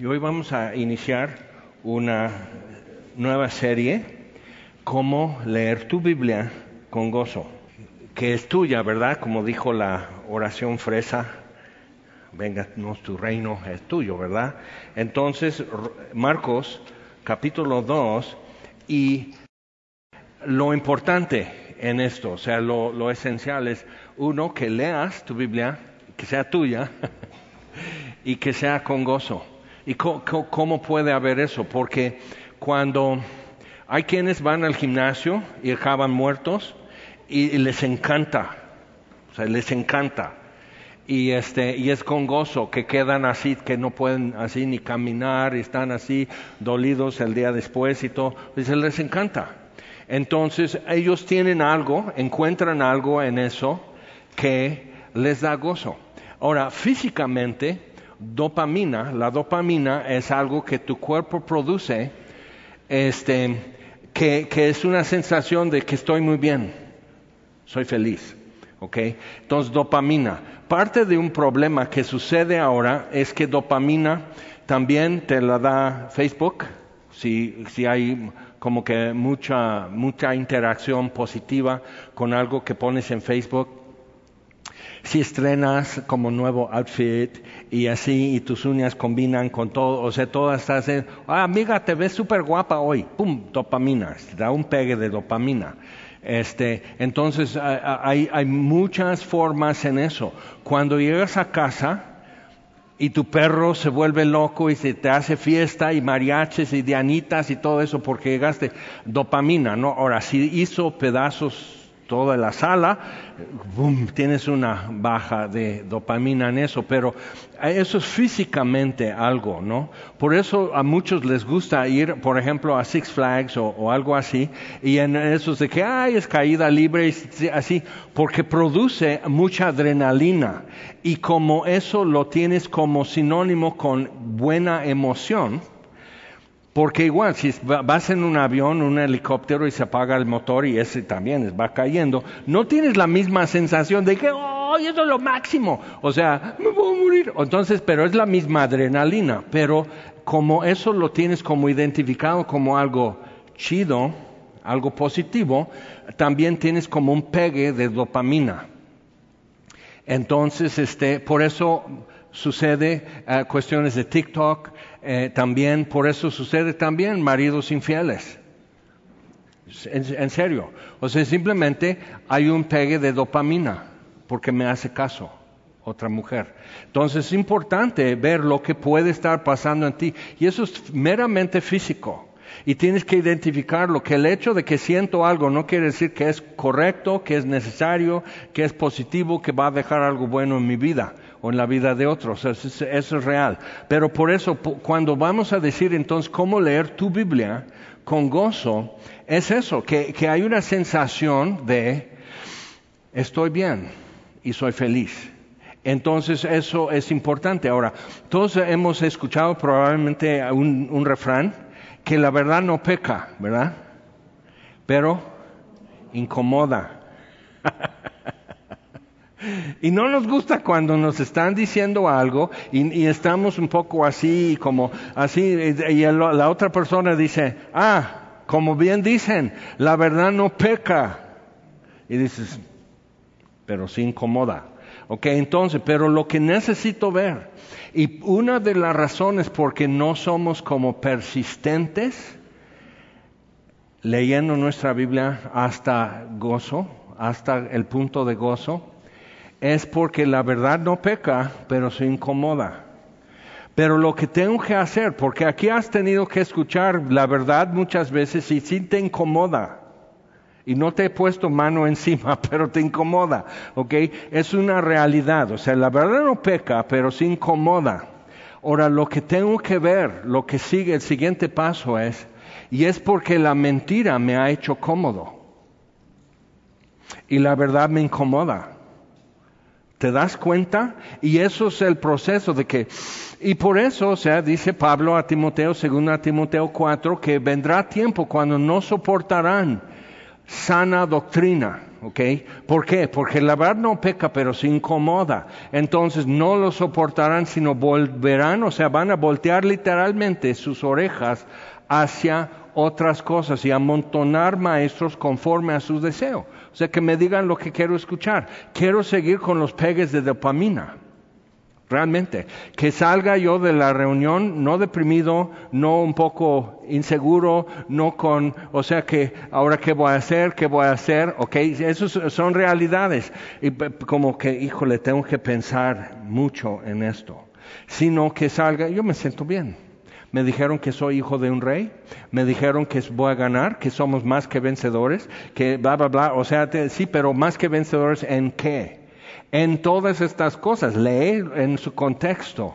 Y hoy vamos a iniciar una nueva serie, cómo leer tu Biblia con gozo, que es tuya, ¿verdad? Como dijo la oración fresa, venga tu reino, es tuyo, ¿verdad? Entonces, Marcos capítulo 2 y lo importante en esto, o sea, lo, esencial es, uno, que leas tu Biblia, que sea tuya y que sea con gozo. ¿Y cómo, puede haber eso? Porque cuando hay quienes van al gimnasio y acaban muertos y, les encanta, o sea, les encanta. Y, este, y es con gozo que quedan así, que no pueden así ni caminar, y están así dolidos el día después y todo, les encanta. Entonces ellos tienen algo, encuentran algo en eso que les da gozo. Ahora, físicamente, dopamina, la dopamina es algo que tu cuerpo produce, este, que, es una sensación de que estoy muy bien, soy feliz. ¿ok? Entonces, dopamina. Parte de un problema que sucede ahora es que dopamina también te la da Facebook, si, si hay como que mucha, mucha interacción positiva con algo que pones en Facebook. Si estrenas como nuevo outfit y así, y tus uñas combinan con todo, o sea, todas estás, ah, amiga, te ves súper guapa hoy, pum, dopamina, da un pegue de dopamina. Este, entonces hay, hay muchas formas en eso. Cuando llegas a casa, y tu perro se vuelve loco y se te hace fiesta y mariaches y dianitas y todo eso porque llegaste dopamina, ¿no? Ahora, si hizo pedazos toda la sala, boom, tienes una baja de dopamina en eso, pero eso es físicamente algo, ¿no? Por eso a muchos les gusta ir, por ejemplo, a Six Flags o, algo así, y en esos de que, ay, es caída libre, y así, porque produce mucha adrenalina, y como eso lo tienes como sinónimo con buena emoción, porque igual, si vas en un avión, un helicóptero y se apaga el motor y ese también va cayendo, no tienes la misma sensación de que, oh, eso es lo máximo. O sea, me a morir. Entonces, pero es la misma adrenalina. Pero como eso lo tienes como identificado como algo chido, algo positivo, también tienes como un pegue de dopamina. Entonces, este, por eso sucede eh, cuestiones de TikTok, eh, también por eso sucede también maridos infieles. En, serio. O sea, simplemente hay un pegue de dopamina porque me hace caso otra mujer. Entonces es importante ver lo que puede estar pasando en ti. Y eso es meramente físico. Y tienes que identificarlo, que el hecho de que siento algo no quiere decir que es correcto, que es necesario, que es positivo, que va a dejar algo bueno en mi vida o en la vida de otros. Eso es, real. Pero por eso, cuando vamos a decir entonces cómo leer tu Biblia con gozo, es eso, que, que hay una sensación de estoy bien y soy feliz. Entonces eso es importante. Ahora, todos hemos escuchado probablemente un, un refrán que la verdad no peca, ¿verdad? Pero incomoda. Y no nos gusta cuando nos están diciendo algo y, estamos un poco así, como así, y, la otra persona dice, ah, como bien dicen, la verdad no peca. Y dices, pero sí incomoda. Ok, entonces, pero lo que necesito ver, y una de las razones por qué no somos como persistentes, leyendo nuestra Biblia hasta gozo, hasta el punto de gozo, es porque la verdad no peca, pero se incomoda. Pero lo que tengo que hacer, porque aquí has tenido que escuchar la verdad muchas veces y sí te incomoda. Y no te he puesto mano encima, pero te incomoda, ¿ok? Es una realidad, o sea, la verdad no peca, pero se incomoda. Ahora, lo que tengo que ver, lo que sigue, el siguiente paso es, y es porque la mentira me ha hecho cómodo. Y la verdad me incomoda. ¿Te das cuenta? Y eso es el proceso de que, y por eso, o sea, dice Pablo a Timoteo, según a Timoteo 4, que vendrá tiempo cuando no soportarán sana doctrina. ¿ok? ¿Por qué? Porque la verdad no peca, pero se incomoda. Entonces no lo soportarán, sino volverán, o sea, van a voltear literalmente sus orejas hacia otras cosas y amontonar maestros conforme a su deseo. O sea, que me digan lo que quiero escuchar. Quiero seguir con los pegues de dopamina realmente. Que salga yo de la reunión no deprimido, no un poco inseguro, no con, o sea que ahora qué voy a hacer, qué voy a hacer, ok, esas son realidades. Y como que, híjole, tengo que pensar mucho en esto. Sino que salga, yo me siento bien. Me dijeron que soy hijo de un rey, me dijeron que voy a ganar, que somos más que vencedores, que bla, bla, bla. O sea, sí, pero más que vencedores en qué? en todas estas cosas, lee en su contexto.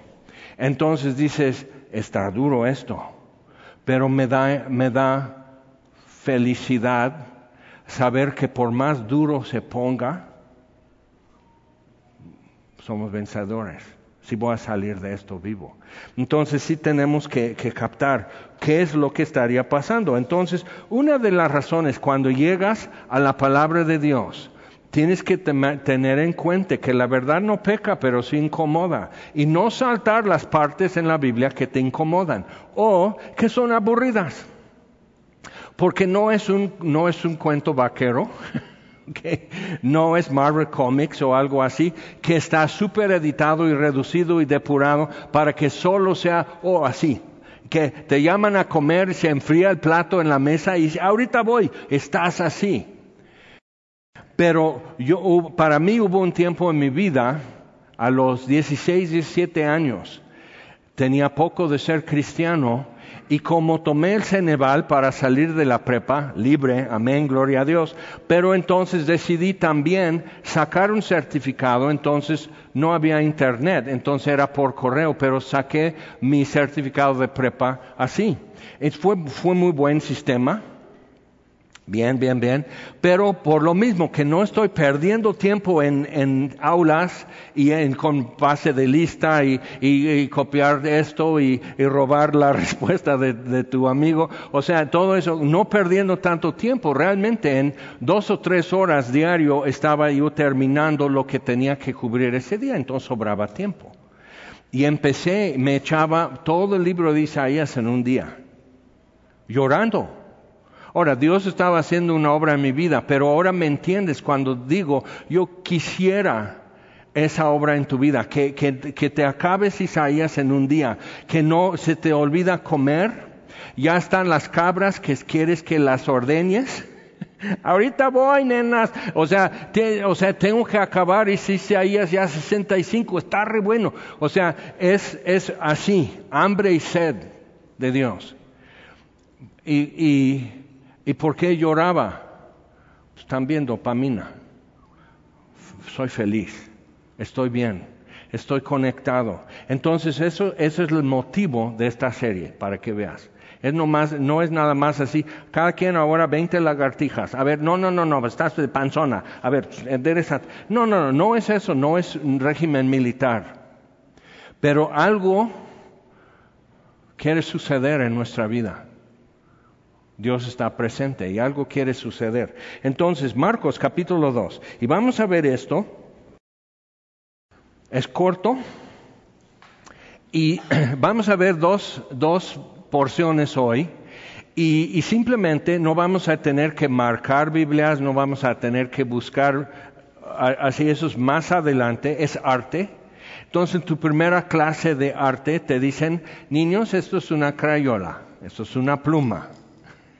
Entonces dices, está duro esto, pero me da, me da felicidad saber que por más duro se ponga, somos vencedores. Si voy a salir de esto vivo. Entonces sí tenemos que, captar qué es lo que estaría pasando. Entonces, una de las razones cuando llegas a la palabra de Dios, tienes que tener en cuenta que la verdad no peca, pero sí incomoda. Y no saltar las partes en la Biblia que te incomodan o que son aburridas. Porque no es un, no es un cuento vaquero. no es Marvel Comics o algo así, que está súper editado y reducido y depurado para que solo sea, o así, que te llaman a comer, se enfría el plato en la mesa y ahorita voy, estás así. Pero yo, para mí hubo un tiempo en mi vida, a los 16, 17 años, tenía poco de ser cristiano y como tomé el Ceneval para salir de la prepa, libre, amén, gloria a Dios, pero entonces decidí también sacar un certificado, entonces no había internet, entonces era por correo, pero saqué mi certificado de prepa así. Fue, fue muy buen sistema Bien, bien, bien. Pero por lo mismo que no estoy perdiendo tiempo en, aulas y en con base de lista y, copiar esto y, robar la respuesta de, tu amigo. O sea, todo eso, no perdiendo tanto tiempo. Realmente en dos o tres horas diario estaba yo terminando lo que tenía que cubrir ese día, entonces sobraba tiempo. Y empecé, me echaba todo el libro de Isaías en un día, llorando Ahora, Dios estaba haciendo una obra en mi vida, pero ahora me entiendes cuando digo, yo quisiera esa obra en tu vida, que, te acabes Isaías en un día, que no se te olvida comer, ya están las cabras que quieres que las ordeñes. Ahorita voy, nenas. O sea, o sea, tengo que acabar y si Isaías ya 65, está re bueno. O sea, es, es así, hambre y sed de Dios. Y, y ¿Y por qué lloraba? Pues también dopamina. Soy feliz, estoy bien, estoy conectado. Entonces eso, es el motivo de esta serie, para que veas. Es no, no es nada más así, cada quien ahora 20 lagartijas. A ver, no, no, no, no, estás de panzona. A ver, endereza. No, no, no, no es eso, no es un régimen militar. Pero algo quiere suceder en nuestra vida. Dios está presente y algo quiere suceder. Entonces, Marcos capítulo 2. Y vamos a ver esto. Es corto. Y vamos a ver dos, dos porciones hoy. Y, simplemente no vamos a tener que marcar Biblias, no vamos a tener que buscar así eso es más adelante, es arte. Entonces en tu primera clase de arte te dicen, niños, esto es una crayola, esto es una pluma,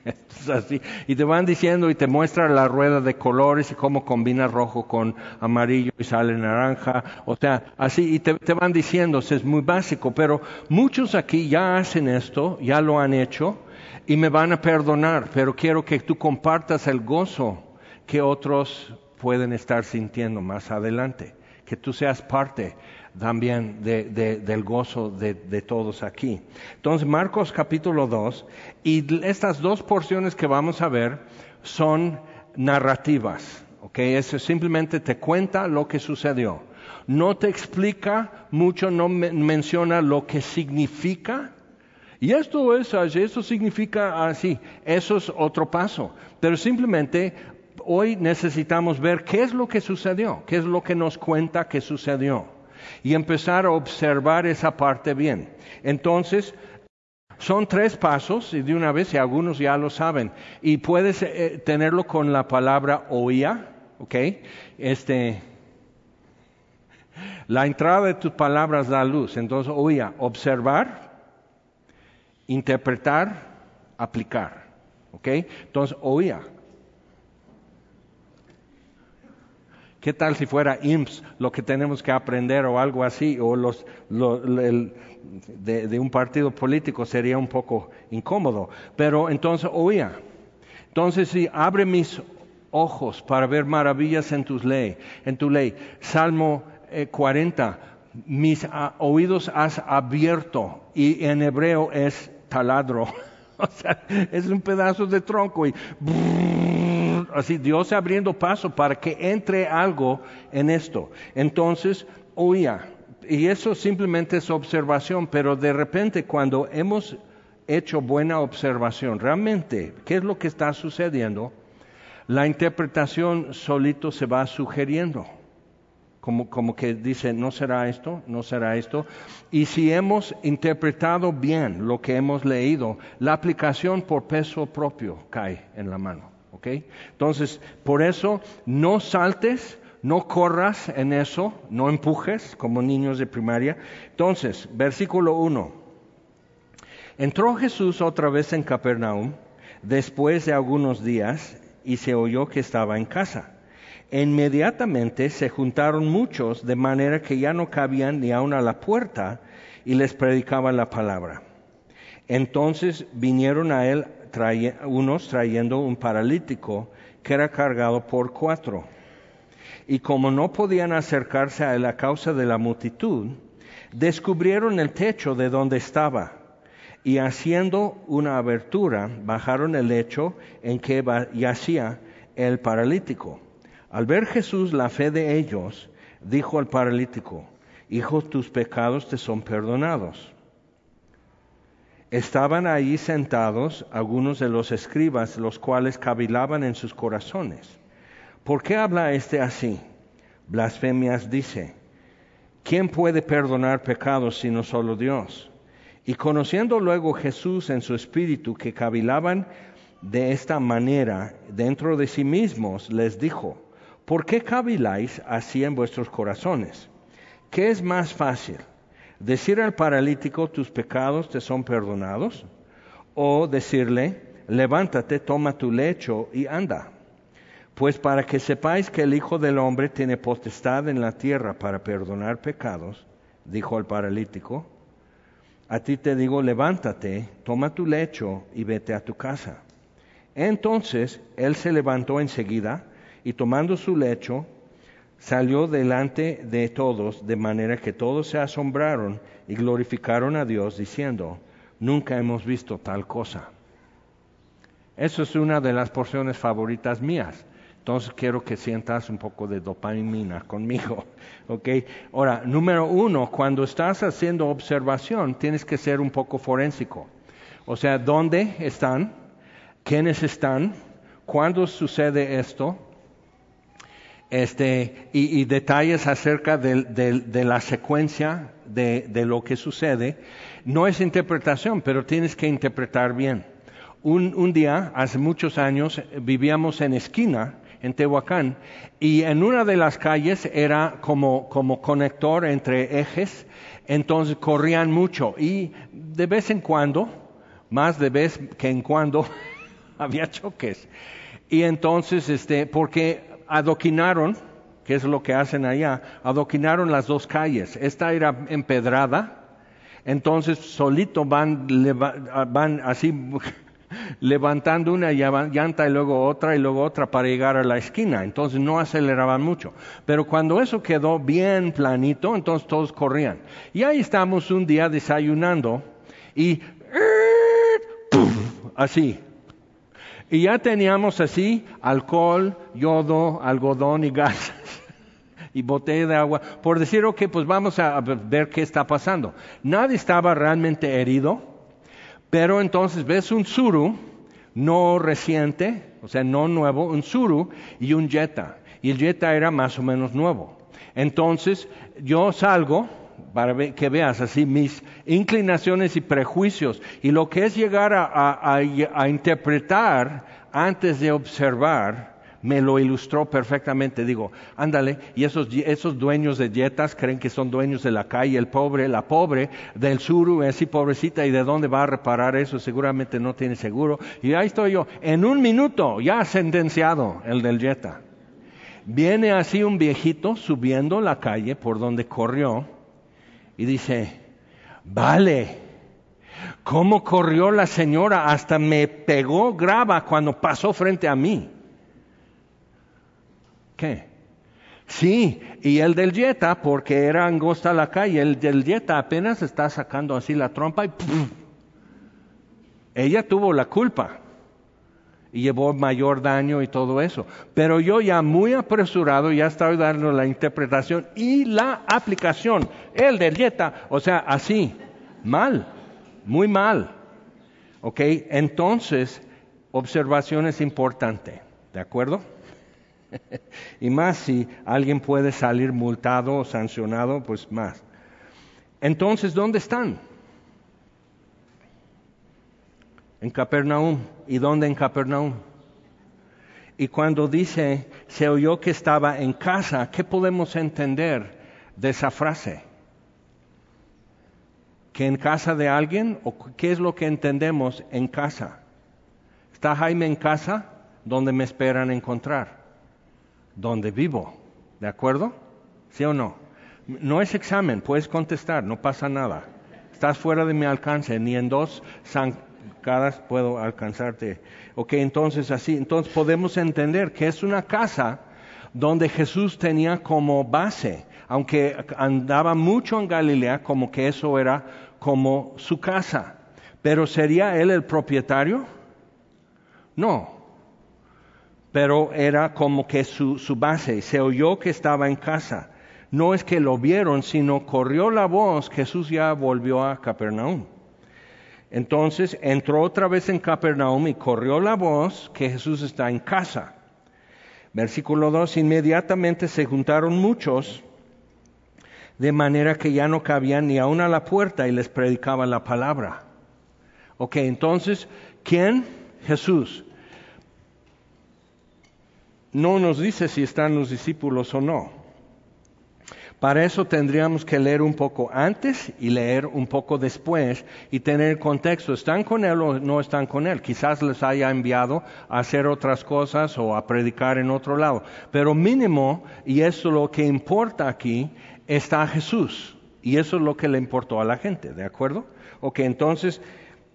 así. Y te van diciendo y te muestra la rueda de colores y cómo combina rojo con amarillo y sale naranja. O sea, así. Y te, te van diciendo, es muy básico. Pero muchos aquí ya hacen esto, ya lo han hecho y me van a perdonar. Pero quiero que tú compartas el gozo que otros pueden estar sintiendo más adelante. Que tú seas parte también del gozo de, todos aquí. Entonces, Marcos capítulo 2, y estas dos porciones que vamos a ver son narrativas, ¿ok? Eso simplemente te cuenta lo que sucedió. No te explica mucho, no menciona lo que significa. Y esto es, eso significa así, eso es otro paso. Pero simplemente hoy necesitamos ver qué es lo que sucedió, qué es lo que nos cuenta que sucedió y empezar a observar esa parte bien. Entonces, son tres pasos y de una vez, y algunos ya lo saben, y puedes eh, tenerlo con la palabra oía, ¿ok? Este, la entrada de tus palabras da luz, entonces oía, observar, interpretar, aplicar, ¿ok? Entonces oía. ¿Qué tal si fuera IMSS lo que tenemos que aprender o algo así? O los, de, un partido político sería un poco incómodo. Pero entonces oía. Entonces si abre mis ojos para ver maravillas en tu ley, en tu ley. Salmo 40. Eh, mis ah, oídos has abierto y en hebreo es taladro. o sea, es un pedazo de tronco y así Dios abriendo paso para que entre algo en esto. Entonces, oía, y eso simplemente es observación, pero de repente cuando hemos hecho buena observación, realmente, ¿qué es lo que está sucediendo? La interpretación solito se va sugiriendo. Como, como, que dice, no será esto, no será esto. Y si hemos interpretado bien lo que hemos leído, la aplicación por peso propio cae en la mano. Entonces, por eso no saltes, no corras en eso, no empujes como niños de primaria. Entonces, versículo 1. Entró Jesús otra vez en Capernaum después de algunos días y se oyó que estaba en casa. Inmediatamente se juntaron muchos de manera que ya no cabían ni aun a la puerta y les predicaban la palabra. Entonces vinieron a él unos trayendo un paralítico que era cargado por cuatro. Y como no podían acercarse a él a causa de la multitud, descubrieron el techo de donde estaba y haciendo una abertura bajaron el lecho en que yacía el paralítico. Al ver Jesús la fe de ellos, dijo al paralítico, Hijo, tus pecados te son perdonados. Estaban ahí sentados algunos de los escribas, los cuales cavilaban en sus corazones. ¿Por qué habla este así? Blasfemias dice, ¿quién puede perdonar pecados sino solo Dios? Y conociendo luego Jesús en su espíritu que cavilaban de esta manera dentro de sí mismos, les dijo, ¿por qué caviláis así en vuestros corazones? ¿Qué es más fácil? Decir al paralítico, tus pecados te son perdonados, o decirle, levántate, toma tu lecho y anda. Pues para que sepáis que el Hijo del Hombre tiene potestad en la tierra para perdonar pecados, dijo al paralítico, a ti te digo, levántate, toma tu lecho y vete a tu casa. Entonces él se levantó enseguida y tomando su lecho, salió delante de todos, de manera que todos se asombraron y glorificaron a Dios, diciendo, nunca hemos visto tal cosa. Eso es una de las porciones favoritas mías. Entonces quiero que sientas un poco de dopamina conmigo. ¿ok? Ahora, número uno, cuando estás haciendo observación, tienes que ser un poco forénsico. O sea, ¿dónde están? ¿Quiénes están? ¿Cuándo sucede esto? Este, y, detalles acerca de, la secuencia de, lo que sucede. No es interpretación, pero tienes que interpretar bien. Un, día, hace muchos años, vivíamos en esquina, en Tehuacán, y en una de las calles era como, como conector entre ejes, entonces corrían mucho y de vez en cuando, más de vez que en cuando, había choques. Y entonces, este, porque adoquinaron, que es lo que hacen allá, adoquinaron las dos calles. Esta era empedrada, entonces solito van, van así levantando una llanta y luego otra y luego otra para llegar a la esquina. Entonces no aceleraban mucho. Pero cuando eso quedó bien planito, entonces todos corrían. Y ahí estamos un día desayunando y así, y ya teníamos así alcohol, yodo, algodón y gas y botella de agua, por decir, ok, pues vamos a ver qué está pasando. Nadie estaba realmente herido, pero entonces ves un suru no reciente, o sea, no nuevo, un suru y un jeta. Y el jeta era más o menos nuevo. Entonces, yo salgo para que veas así mis inclinaciones y prejuicios y lo que es llegar a interpretar antes de observar me lo ilustró perfectamente. Digo, ándale, y esos, esos dueños de yetas creen que son dueños de la calle, el pobre, la pobre del suru, así pobrecita, ¿y de dónde va a reparar eso? Seguramente no tiene seguro. Y ahí estoy yo, en un minuto, ya sentenciado el del yeta. Viene así un viejito subiendo la calle por donde corrió y dice, vale, ¿cómo corrió la señora? Hasta me pegó grava cuando pasó frente a mí. ¿Qué? Sí, y el del Jetta, porque era angosta la calle, el del Jetta apenas está sacando así la trompa y ella tuvo la culpa y llevó mayor daño y todo eso. Pero yo ya muy apresurado ya estaba dando la interpretación y la aplicación. El del Jetta, o sea, así, mal, muy mal. ¿Ok? Entonces, observación es importante, ¿de acuerdo? y más si alguien puede salir multado o sancionado, pues más. Entonces, ¿dónde están? En Capernaum. ¿Y dónde en Capernaum? Y cuando dice, se oyó que estaba en casa, ¿qué podemos entender de esa frase? ¿Que en casa de alguien? ¿O qué es lo que entendemos en casa? ¿Está Jaime en casa? donde me esperan encontrar? donde vivo. ¿De acuerdo? ¿Sí o no? No es examen, puedes contestar, no pasa nada. Estás fuera de mi alcance, ni en dos zancadas puedo alcanzarte. Ok, entonces así, entonces podemos entender que es una casa donde Jesús tenía como base, aunque andaba mucho en Galilea, como que eso era como su casa. Pero ¿sería él el propietario? No, pero era como que su, base. Se oyó que estaba en casa. No es que lo vieron, sino corrió la voz, Jesús ya volvió a Capernaum. Entonces entró otra vez en Capernaum y corrió la voz que Jesús está en casa. Versículo 2, inmediatamente se juntaron muchos, de manera que ya no cabían ni aún a la puerta y les predicaba la palabra. Ok, entonces, ¿quién? Jesús no nos dice si están los discípulos o no. Para eso tendríamos que leer un poco antes y leer un poco después y tener contexto. ¿Están con Él o no están con Él? Quizás les haya enviado a hacer otras cosas o a predicar en otro lado. Pero mínimo, y eso es lo que importa aquí, está Jesús. Y eso es lo que le importó a la gente, ¿de acuerdo? Ok, entonces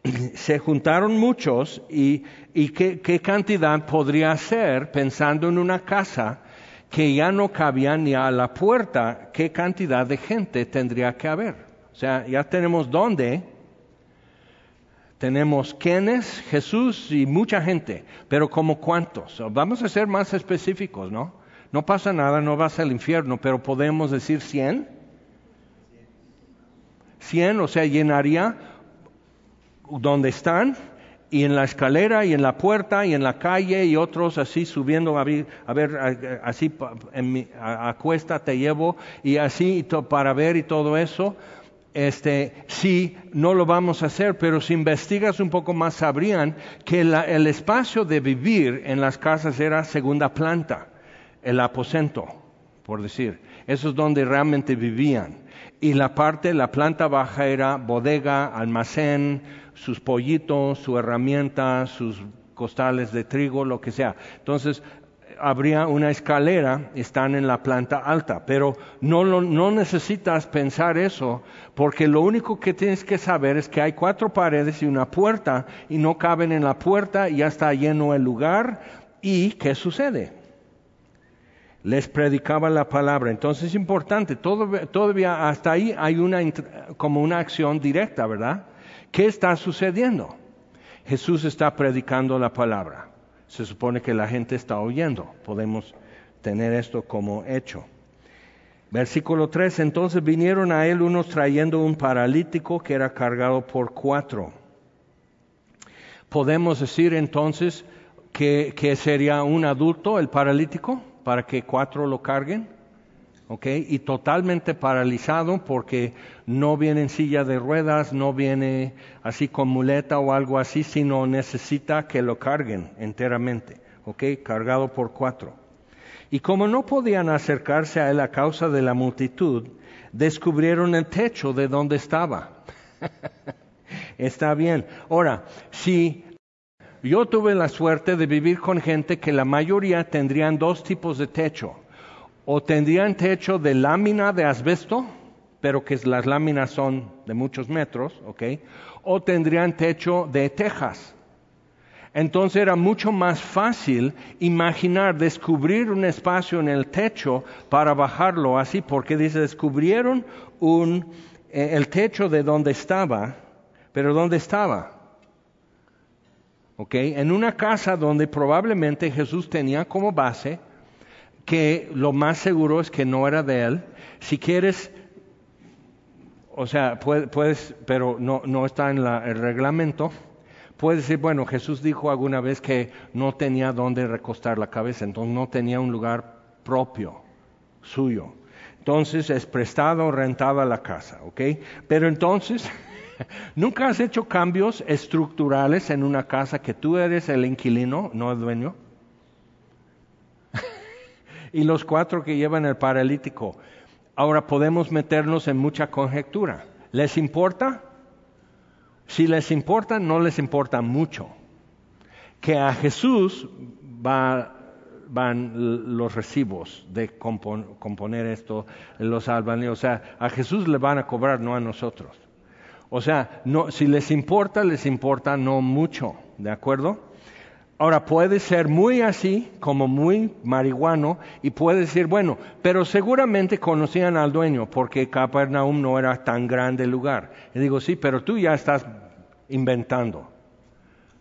se juntaron muchos y, qué, cantidad podría ser pensando en una casa que ya no cabía ni a la puerta, qué cantidad de gente tendría que haber. O sea, ya tenemos dónde, tenemos quiénes, Jesús y mucha gente, pero como cuántos. Vamos a ser más específicos, ¿no? No pasa nada, no vas al infierno, pero podemos decir cien. Cien, o sea, llenaría donde están y en la escalera y en la puerta y en la calle y otros así subiendo a ver, así en mi, a, cuesta te llevo y así para ver y todo eso. Este, sí, no lo vamos a hacer, pero si investigas un poco más sabrían que el espacio de vivir en las casas era segunda planta, el aposento, por decir. Eso es donde realmente vivían. Y la parte, la planta baja era bodega, almacén, sus pollitos, su herramienta, sus costales de trigo, lo que sea. Entonces, habría una escalera, están en la planta alta, pero no, no necesitas pensar eso, porque lo único que tienes que saber es que hay cuatro paredes y una puerta, y no caben en la puerta, y ya está lleno el lugar, y ¿qué sucede? Les predicaba la palabra. Entonces es importante, todavía hasta ahí hay una, como una acción directa, ¿verdad? ¿Qué está sucediendo? Jesús está predicando la palabra. Se supone que la gente está oyendo. Podemos tener esto como hecho. Versículo 3. Entonces vinieron a él unos trayendo un paralítico que era cargado por cuatro. Podemos decir entonces que, que sería un adulto el paralítico para que cuatro lo carguen. ¿ok? Y totalmente paralizado porque no viene en silla de ruedas, no viene así con muleta o algo así, sino necesita que lo carguen enteramente, ¿ok? Cargado por cuatro. Y como no podían acercarse a él a causa de la multitud, descubrieron el techo de donde estaba. Está bien. Ahora, si yo tuve la suerte de vivir con gente que la mayoría tendrían dos tipos de techo o tendrían techo de lámina de asbesto, pero que las láminas son de muchos metros, ¿ok? O tendrían techo de tejas. Entonces era mucho más fácil imaginar, descubrir un espacio en el techo para bajarlo así, porque dice, descubrieron un, eh, el techo de donde estaba, pero ¿dónde estaba? ¿Ok? En una casa donde probablemente Jesús tenía como base que lo más seguro es que no era de él. Si quieres, o sea, puedes, pero no, está en el reglamento, puedes decir, bueno, Jesús dijo alguna vez que no tenía dónde recostar la cabeza, entonces no tenía un lugar propio, suyo. Entonces es prestado o rentado la casa, ¿ok? Pero entonces, ¿nunca has hecho cambios estructurales en una casa que tú eres el inquilino, no el dueño? y los cuatro que llevan el paralítico. Ahora podemos meternos en mucha conjetura. ¿Les importa? Si les importa, no les importa mucho. Que a Jesús van los recibos de componer esto, los albañiles. O sea, a Jesús le van a cobrar, no a nosotros. O sea, no, si les importa, les importa no mucho. ¿De acuerdo? Ahora puede ser muy así, como muy marihuano, y puede decir, bueno, pero seguramente conocían al dueño, porque Capernaum no era tan grande lugar. Y digo, sí, pero tú ya estás inventando.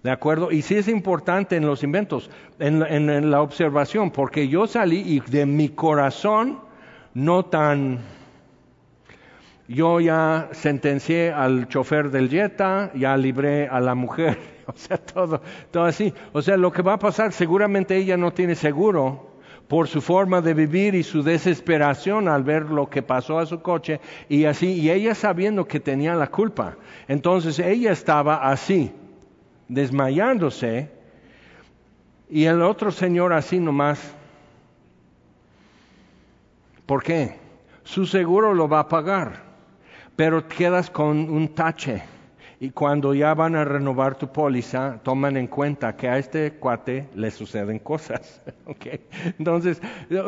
¿De acuerdo? Y sí es importante en los inventos, en, en la observación, porque yo salí y de mi corazón, no tan yo ya sentencié al chofer del Jetta, ya libré a la mujer, o sea, todo, todo así. O sea, lo que va a pasar, seguramente ella no tiene seguro por su forma de vivir y su desesperación al ver lo que pasó a su coche y así, y ella sabiendo que tenía la culpa. Entonces ella estaba así, desmayándose, y el otro señor así nomás. ¿Por qué? Su seguro lo va a pagar pero quedas con un tache. Y cuando ya van a renovar tu póliza, toman en cuenta que a este cuate le suceden cosas. Entonces,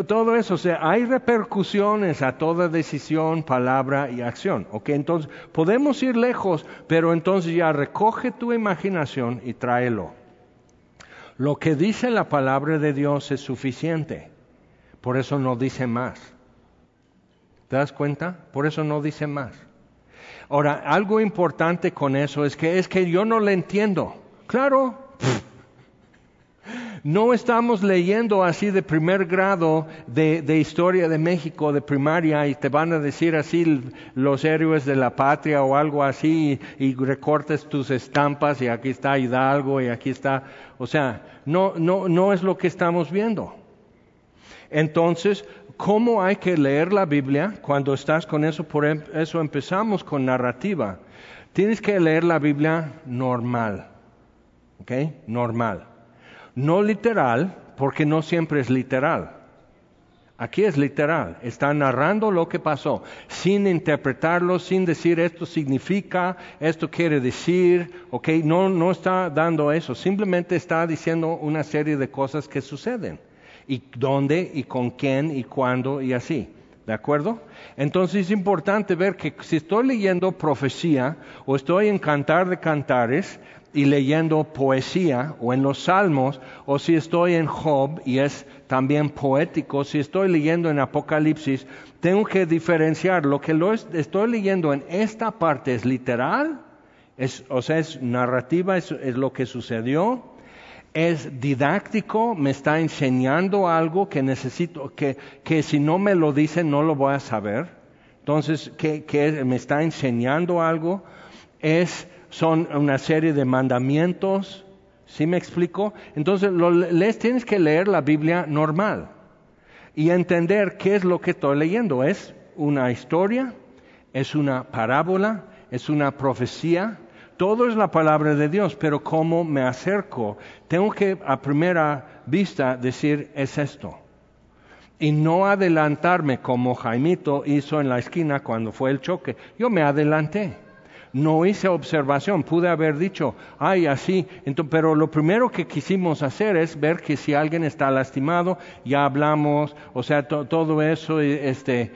todo eso, o sea, hay repercusiones a toda decisión, palabra y acción. Entonces, podemos ir lejos, pero entonces ya recoge tu imaginación y tráelo. Lo que dice la palabra de Dios es suficiente. Por eso no dice más. ¿Te das cuenta? Por eso no dice más. Ahora, algo importante con eso es que es que yo no le entiendo. Claro, no estamos leyendo así de primer grado de, historia de México, de primaria, y te van a decir así los héroes de la patria o algo así, y, y recortes tus estampas, y aquí está Hidalgo, y aquí está. O sea, no, no, no es lo que estamos viendo. Entonces, ¿cómo hay que leer la Biblia cuando estás con eso? Por em, eso empezamos con narrativa. Tienes que leer la Biblia normal, ¿ok? Normal. No literal, porque no siempre es literal. Aquí es literal, está narrando lo que pasó, sin interpretarlo, sin decir esto significa, esto quiere decir, ¿ok? No, no está dando eso, simplemente está diciendo una serie de cosas que suceden y dónde y con quién y cuándo y así. ¿De acuerdo? Entonces es importante ver que si estoy leyendo profecía o estoy en Cantar de Cantares y leyendo poesía o en los Salmos o si estoy en Job y es también poético, si estoy leyendo en Apocalipsis, tengo que diferenciar lo que lo estoy leyendo en esta parte es literal, es, o sea, es narrativa, es lo que sucedió, es didáctico, me está enseñando algo que necesito, que, que si no me lo dice no lo voy a saber. Entonces, que, me está enseñando algo, es, son una serie de mandamientos ¿Sí me explico? Entonces, lo lees, tienes que leer la Biblia normal y entender qué es lo que estoy leyendo. ¿Es una historia? ¿Es una parábola? ¿Es una profecía? Todo es la palabra de Dios, pero cómo me acerco, tengo que a primera vista decir, es esto. Y no adelantarme como Jaimito hizo en la esquina cuando fue el choque. Yo me adelanté no hice observación, pude haber dicho, ay, así, pero lo primero que quisimos hacer es ver que si alguien está lastimado, ya hablamos, o sea, todo eso, este,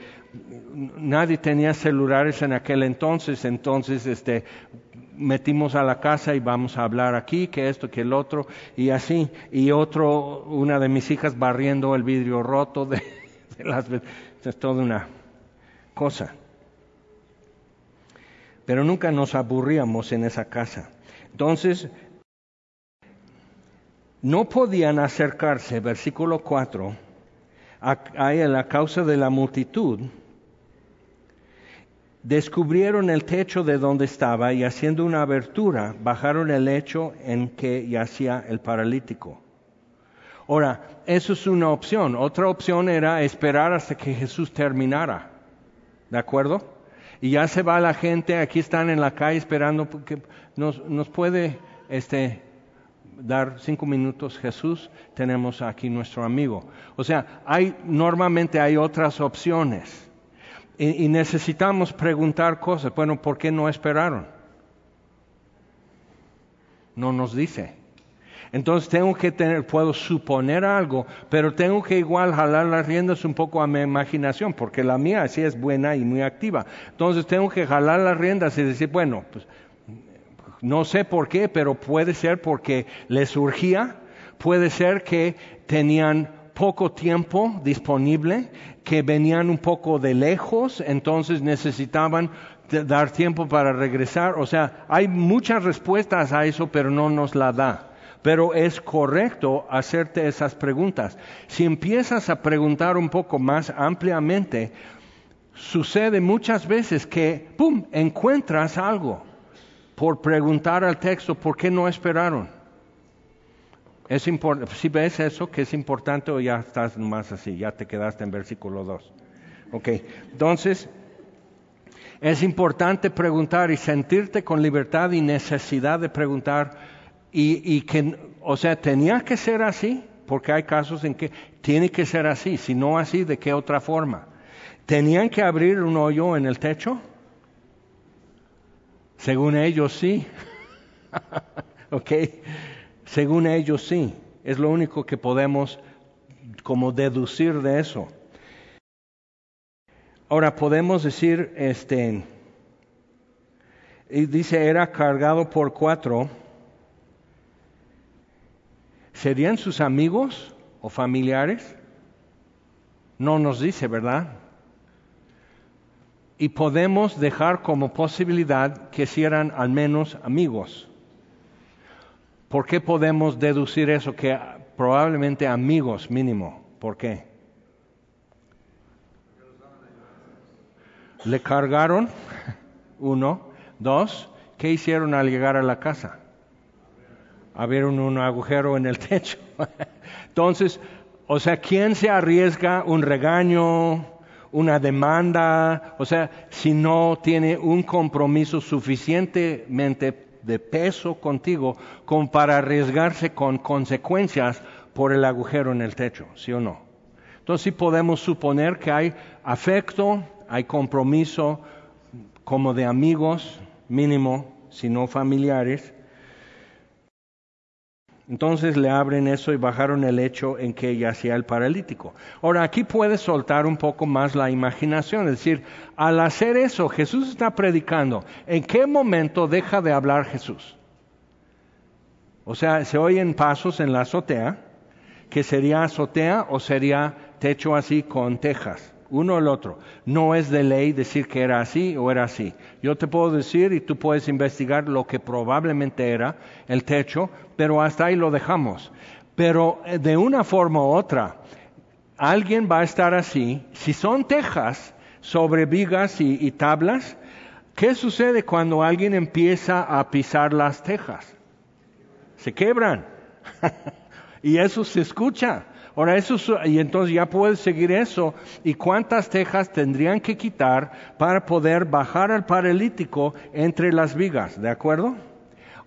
nadie tenía celulares en aquel entonces, entonces, este, metimos a la casa y vamos a hablar aquí, que esto, que el otro, y así, y otro, una de mis hijas barriendo el vidrio roto de, de las, es toda una cosa pero nunca nos aburríamos en esa casa. Entonces, no podían acercarse, versículo 4, a, él a causa de la multitud. Descubrieron el techo de donde estaba y haciendo una abertura, bajaron el lecho en que yacía el paralítico. Ahora, eso es una opción. Otra opción era esperar hasta que Jesús terminara. ¿De acuerdo? Y ya se va la gente, aquí están en la calle esperando que nos, nos puede este, dar cinco minutos Jesús, tenemos aquí nuestro amigo. O sea, hay, normalmente hay otras opciones y, y necesitamos preguntar cosas. Bueno, ¿por qué no esperaron? No nos dice. Entonces tengo que tener, puedo suponer algo, pero tengo que igual jalar las riendas un poco a mi imaginación, porque la mía sí es buena y muy activa. Entonces tengo que jalar las riendas y decir, bueno, pues no sé por qué, pero puede ser porque les surgía, puede ser que tenían poco tiempo disponible, que venían un poco de lejos, entonces necesitaban dar tiempo para regresar. O sea, hay muchas respuestas a eso, pero no nos la da. Pero es correcto hacerte esas preguntas. Si empiezas a preguntar un poco más ampliamente, sucede muchas veces que, ¡pum!, encuentras algo por preguntar al texto, ¿por qué no esperaron? Es si ves eso, que es importante o ya estás más así, ya te quedaste en versículo 2. Ok, entonces es importante preguntar y sentirte con libertad y necesidad de preguntar y, que, o sea, tenía que ser así, porque hay casos en que tiene que ser así, si no así, ¿de qué otra forma? ¿Tenían que abrir un hoyo en el techo? Según ellos sí. ¿Ok? Según ellos sí. Es lo único que podemos como deducir de eso. Ahora podemos decir, este, y dice, era cargado por cuatro ¿Serían sus amigos o familiares? No nos dice, ¿verdad? Y podemos dejar como posibilidad que si eran al menos amigos. ¿Por qué podemos deducir eso? Que probablemente amigos mínimo. ¿Por qué? Le cargaron, uno. Dos, ¿qué hicieron al llegar a la casa? Había un, agujero en el techo. Entonces, o sea, ¿quién se arriesga un regaño, una demanda? O sea, si no tiene un compromiso suficientemente de peso contigo como para arriesgarse con consecuencias por el agujero en el techo, ¿sí o no? Entonces sí podemos suponer que hay afecto, hay compromiso como de amigos, mínimo, si no familiares, entonces le abren eso y bajaron el hecho en que yacía el paralítico. Ahora aquí puedes soltar un poco más la imaginación, es decir, al hacer eso Jesús está predicando. ¿En qué momento deja de hablar Jesús? O sea, se oyen pasos en la azotea, que sería azotea o sería techo así con tejas uno o el otro. No es de ley decir que era así o era así. Yo te puedo decir y tú puedes investigar lo que probablemente era el techo, pero hasta ahí lo dejamos. Pero eh, de una forma u otra, alguien va a estar así. Si son tejas sobre vigas y, y tablas, ¿qué sucede cuando alguien empieza a pisar las tejas? se quebran. y eso se escucha. Ahora, eso, y entonces ya puedes seguir eso. ¿Y cuántas tejas tendrían que quitar para poder bajar al paralítico entre las vigas? ¿De acuerdo?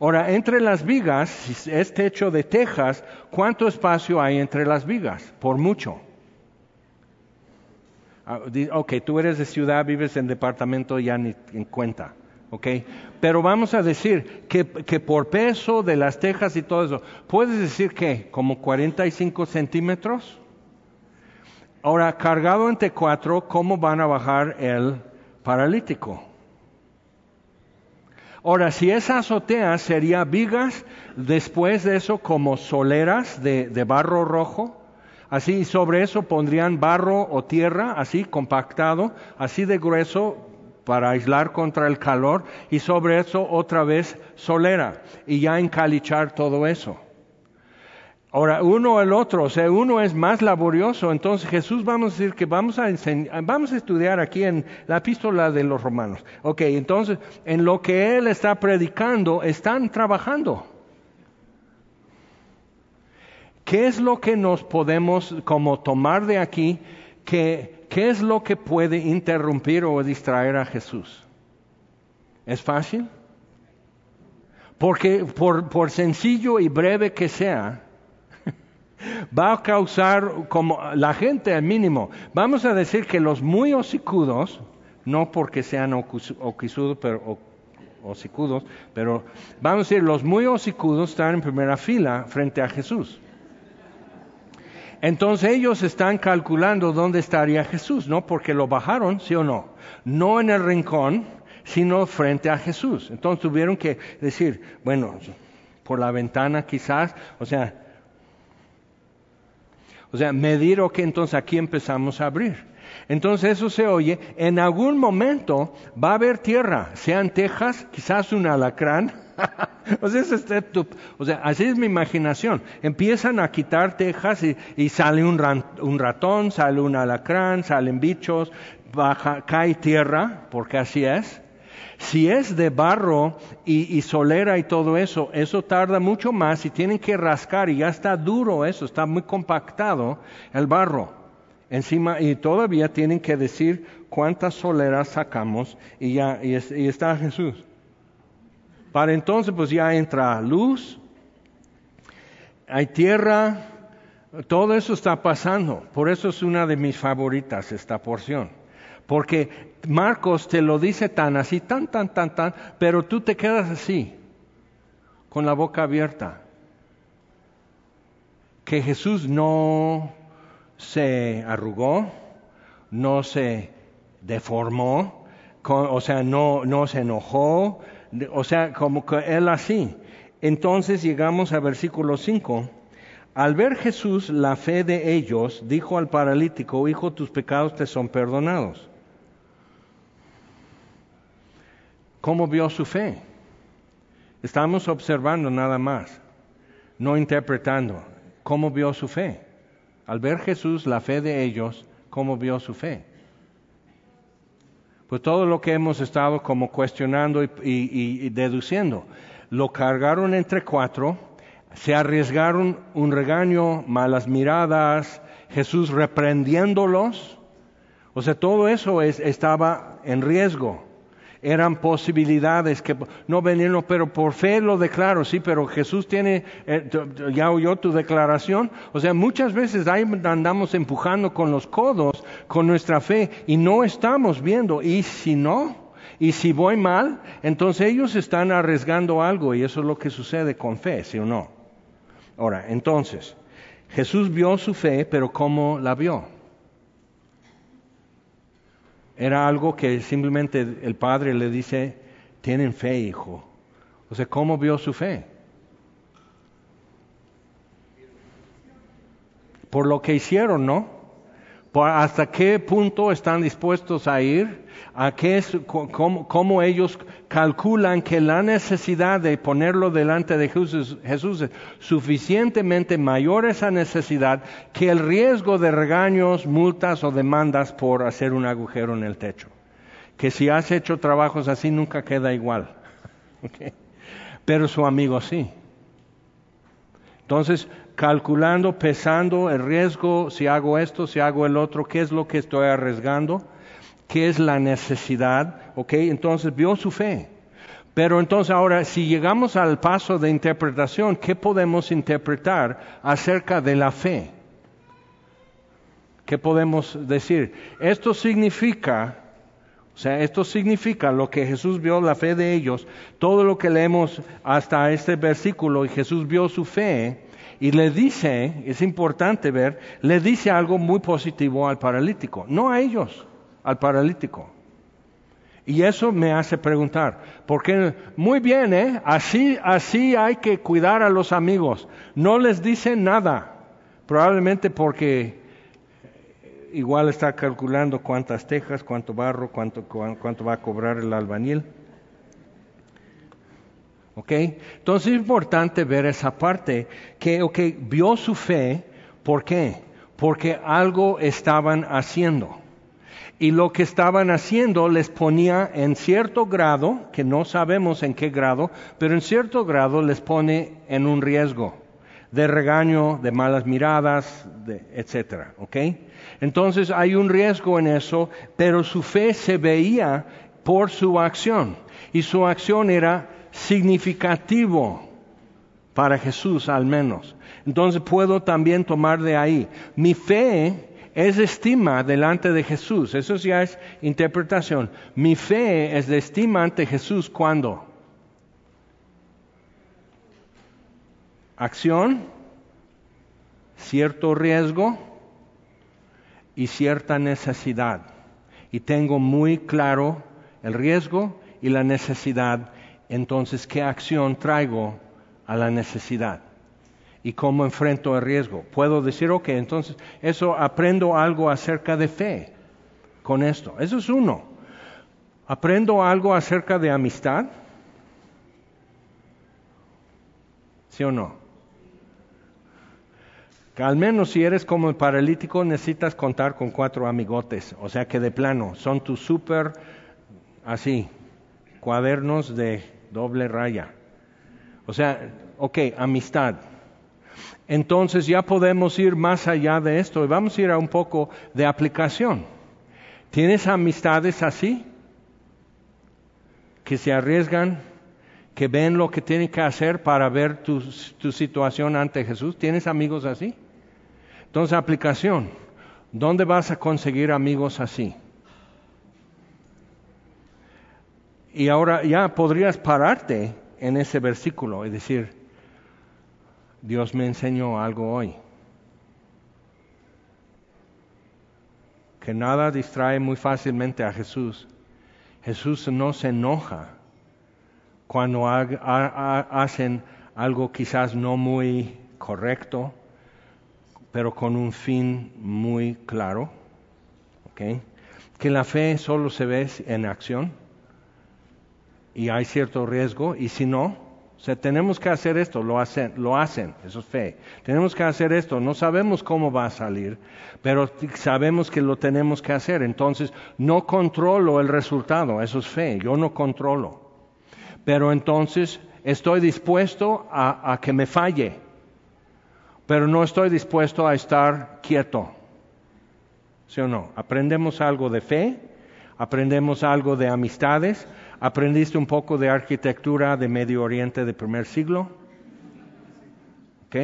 Ahora, entre las vigas, es techo de tejas, ¿cuánto espacio hay entre las vigas? Por mucho. Ah, ok, tú eres de ciudad, vives en departamento, ya ni en cuenta. ¿Ok? Pero vamos a decir que, que, por peso de las tejas y todo eso, ¿puedes decir que como 45 centímetros? Ahora, cargado entre cuatro, ¿cómo van a bajar el paralítico? Ahora, si esa azotea sería vigas, después de eso como soleras de, de barro rojo, así sobre eso pondrían barro o tierra, así compactado, así de grueso, para aislar contra el calor y sobre eso otra vez solera y ya encalichar todo eso. Ahora, uno o el otro, o sea, uno es más laborioso, entonces Jesús vamos a decir que vamos a enseñar, vamos a estudiar aquí en la epístola de los romanos. Ok, entonces, en lo que Él está predicando, están trabajando. ¿Qué es lo que nos podemos como tomar de aquí que ¿qué es lo que puede interrumpir o distraer a Jesús? ¿Es fácil? Porque por, sencillo y breve que sea, va a causar como la gente al mínimo. Vamos a decir que los muy hocicudos, no porque sean oquisudos, pero hocicudos, pero vamos a decir los muy hocicudos están en primera fila frente a Jesús. Entonces ellos están calculando dónde estaría Jesús, ¿no? Porque lo bajaron, sí o no. No en el rincón, sino frente a Jesús. Entonces tuvieron que decir, bueno, por la ventana quizás, o sea, o sea, medir, que entonces aquí empezamos a abrir. Entonces eso se oye, en algún momento va a haber tierra, sean tejas, quizás un alacrán, o, sea, o sea, así es mi imaginación. Empiezan a quitar tejas y, sale un, ratón, sale un alacrán, salen bichos, baja, cae tierra, porque así es. Si es de barro y, y, solera y todo eso, eso tarda mucho más y tienen que rascar y ya está duro eso, está muy compactado el barro. Encima, y todavía tienen que decir cuántas soleras sacamos y ya, y está Jesús. Para entonces pues ya entra luz, hay tierra, todo eso está pasando. Por eso es una de mis favoritas esta porción. Porque Marcos te lo dice tan así, tan, tan, tan, tan, pero tú te quedas así, con la boca abierta. Que Jesús no se arrugó, no se deformó, o sea, no, no se enojó, o sea, como que él así. Entonces llegamos al versículo 5. Al ver Jesús la fe de ellos, dijo al paralítico, hijo, tus pecados te son perdonados. ¿Cómo vio su fe? Estamos observando nada más, no interpretando. ¿Cómo vio su fe? Al ver Jesús la fe de ellos, ¿cómo vio su fe? Pues todo lo que hemos estado como cuestionando y, deduciendo, lo cargaron entre cuatro, se arriesgaron un regaño, malas miradas, Jesús reprendiéndolos, o sea, todo eso estaba en riesgo eran posibilidades que no venían, pero por fe lo declaro, sí, pero Jesús tiene, eh, ya oyó tu declaración, o sea, muchas veces ahí andamos empujando con los codos, con nuestra fe, y no estamos viendo, y si no, y si voy mal, entonces ellos están arriesgando algo, y eso es lo que sucede con fe, ¿sí o no? Ahora, entonces, Jesús vio su fe, pero ¿cómo la vio? Era algo que simplemente el padre le dice, tienen fe, hijo. O sea, ¿cómo vio su fe? Por lo que hicieron, ¿no? Hasta qué punto están dispuestos a ir, a qué cómo, ellos calculan que la necesidad de ponerlo delante de Jesús, Jesús, es suficientemente mayor esa necesidad que el riesgo de regaños, multas o demandas por hacer un agujero en el techo. Que si has hecho trabajos así nunca queda igual. Pero su amigo sí. Entonces, calculando, pesando el riesgo, si hago esto, si hago el otro, qué es lo que estoy arriesgando, qué es la necesidad, ¿ok? Entonces vio su fe. Pero entonces ahora, si llegamos al paso de interpretación, ¿qué podemos interpretar acerca de la fe? ¿Qué podemos decir? Esto significa, o sea, esto significa lo que Jesús vio, la fe de ellos, todo lo que leemos hasta este versículo, y Jesús vio su fe, y le dice, es importante ver, le dice algo muy positivo al paralítico, no a ellos, al paralítico. Y eso me hace preguntar, porque muy bien, ¿eh? Así, así hay que cuidar a los amigos. No les dice nada, probablemente porque igual está calculando cuántas tejas, cuánto barro, cuánto, cuánto va a cobrar el albañil. ¿Ok? Entonces es importante ver esa parte que, ok, vio su fe, ¿por qué? Porque algo estaban haciendo. Y lo que estaban haciendo les ponía en cierto grado, que no sabemos en qué grado, pero en cierto grado les pone en un riesgo de regaño, de malas miradas, de, etcétera, ¿ok? Entonces hay un riesgo en eso, pero su fe se veía por su acción y su acción era significativo para Jesús al menos. Entonces puedo también tomar de ahí. Mi fe es estima delante de Jesús. Eso ya es interpretación. Mi fe es de estima ante Jesús cuando acción, cierto riesgo y cierta necesidad. Y tengo muy claro el riesgo y la necesidad. Entonces, ¿qué acción traigo a la necesidad? ¿Y cómo enfrento el riesgo? Puedo decir, ok, entonces eso aprendo algo acerca de fe con esto. Eso es uno. Aprendo algo acerca de amistad. ¿Sí o no? al menos si eres como el paralítico necesitas contar con cuatro amigotes, o sea que de plano son tus súper, así, cuadernos de doble raya. O sea, ok, amistad. Entonces ya podemos ir más allá de esto y vamos a ir a un poco de aplicación. ¿Tienes amistades así? Que se arriesgan, que ven lo que tienen que hacer para ver tu, tu situación ante Jesús. ¿Tienes amigos así? Entonces, aplicación. ¿Dónde vas a conseguir amigos así? Y ahora ya podrías pararte en ese versículo y decir, Dios me enseñó algo hoy. Que nada distrae muy fácilmente a Jesús. Jesús no se enoja cuando hacen algo quizás no muy correcto pero con un fin muy claro. Que la fe solo se ve en acción y hay cierto riesgo, y si no, o sea, tenemos que hacer esto, lo hacen, lo hacen, eso es fe. Tenemos que hacer esto, no sabemos cómo va a salir, pero sabemos que lo tenemos que hacer. Entonces, no controlo el resultado, eso es fe, yo no controlo. Pero entonces estoy dispuesto a que me falle pero no estoy dispuesto a estar quieto. ¿Sí o no? Aprendemos algo de fe, aprendemos algo de amistades, aprendiste un poco de arquitectura de Medio Oriente del primer siglo. ¿Ok?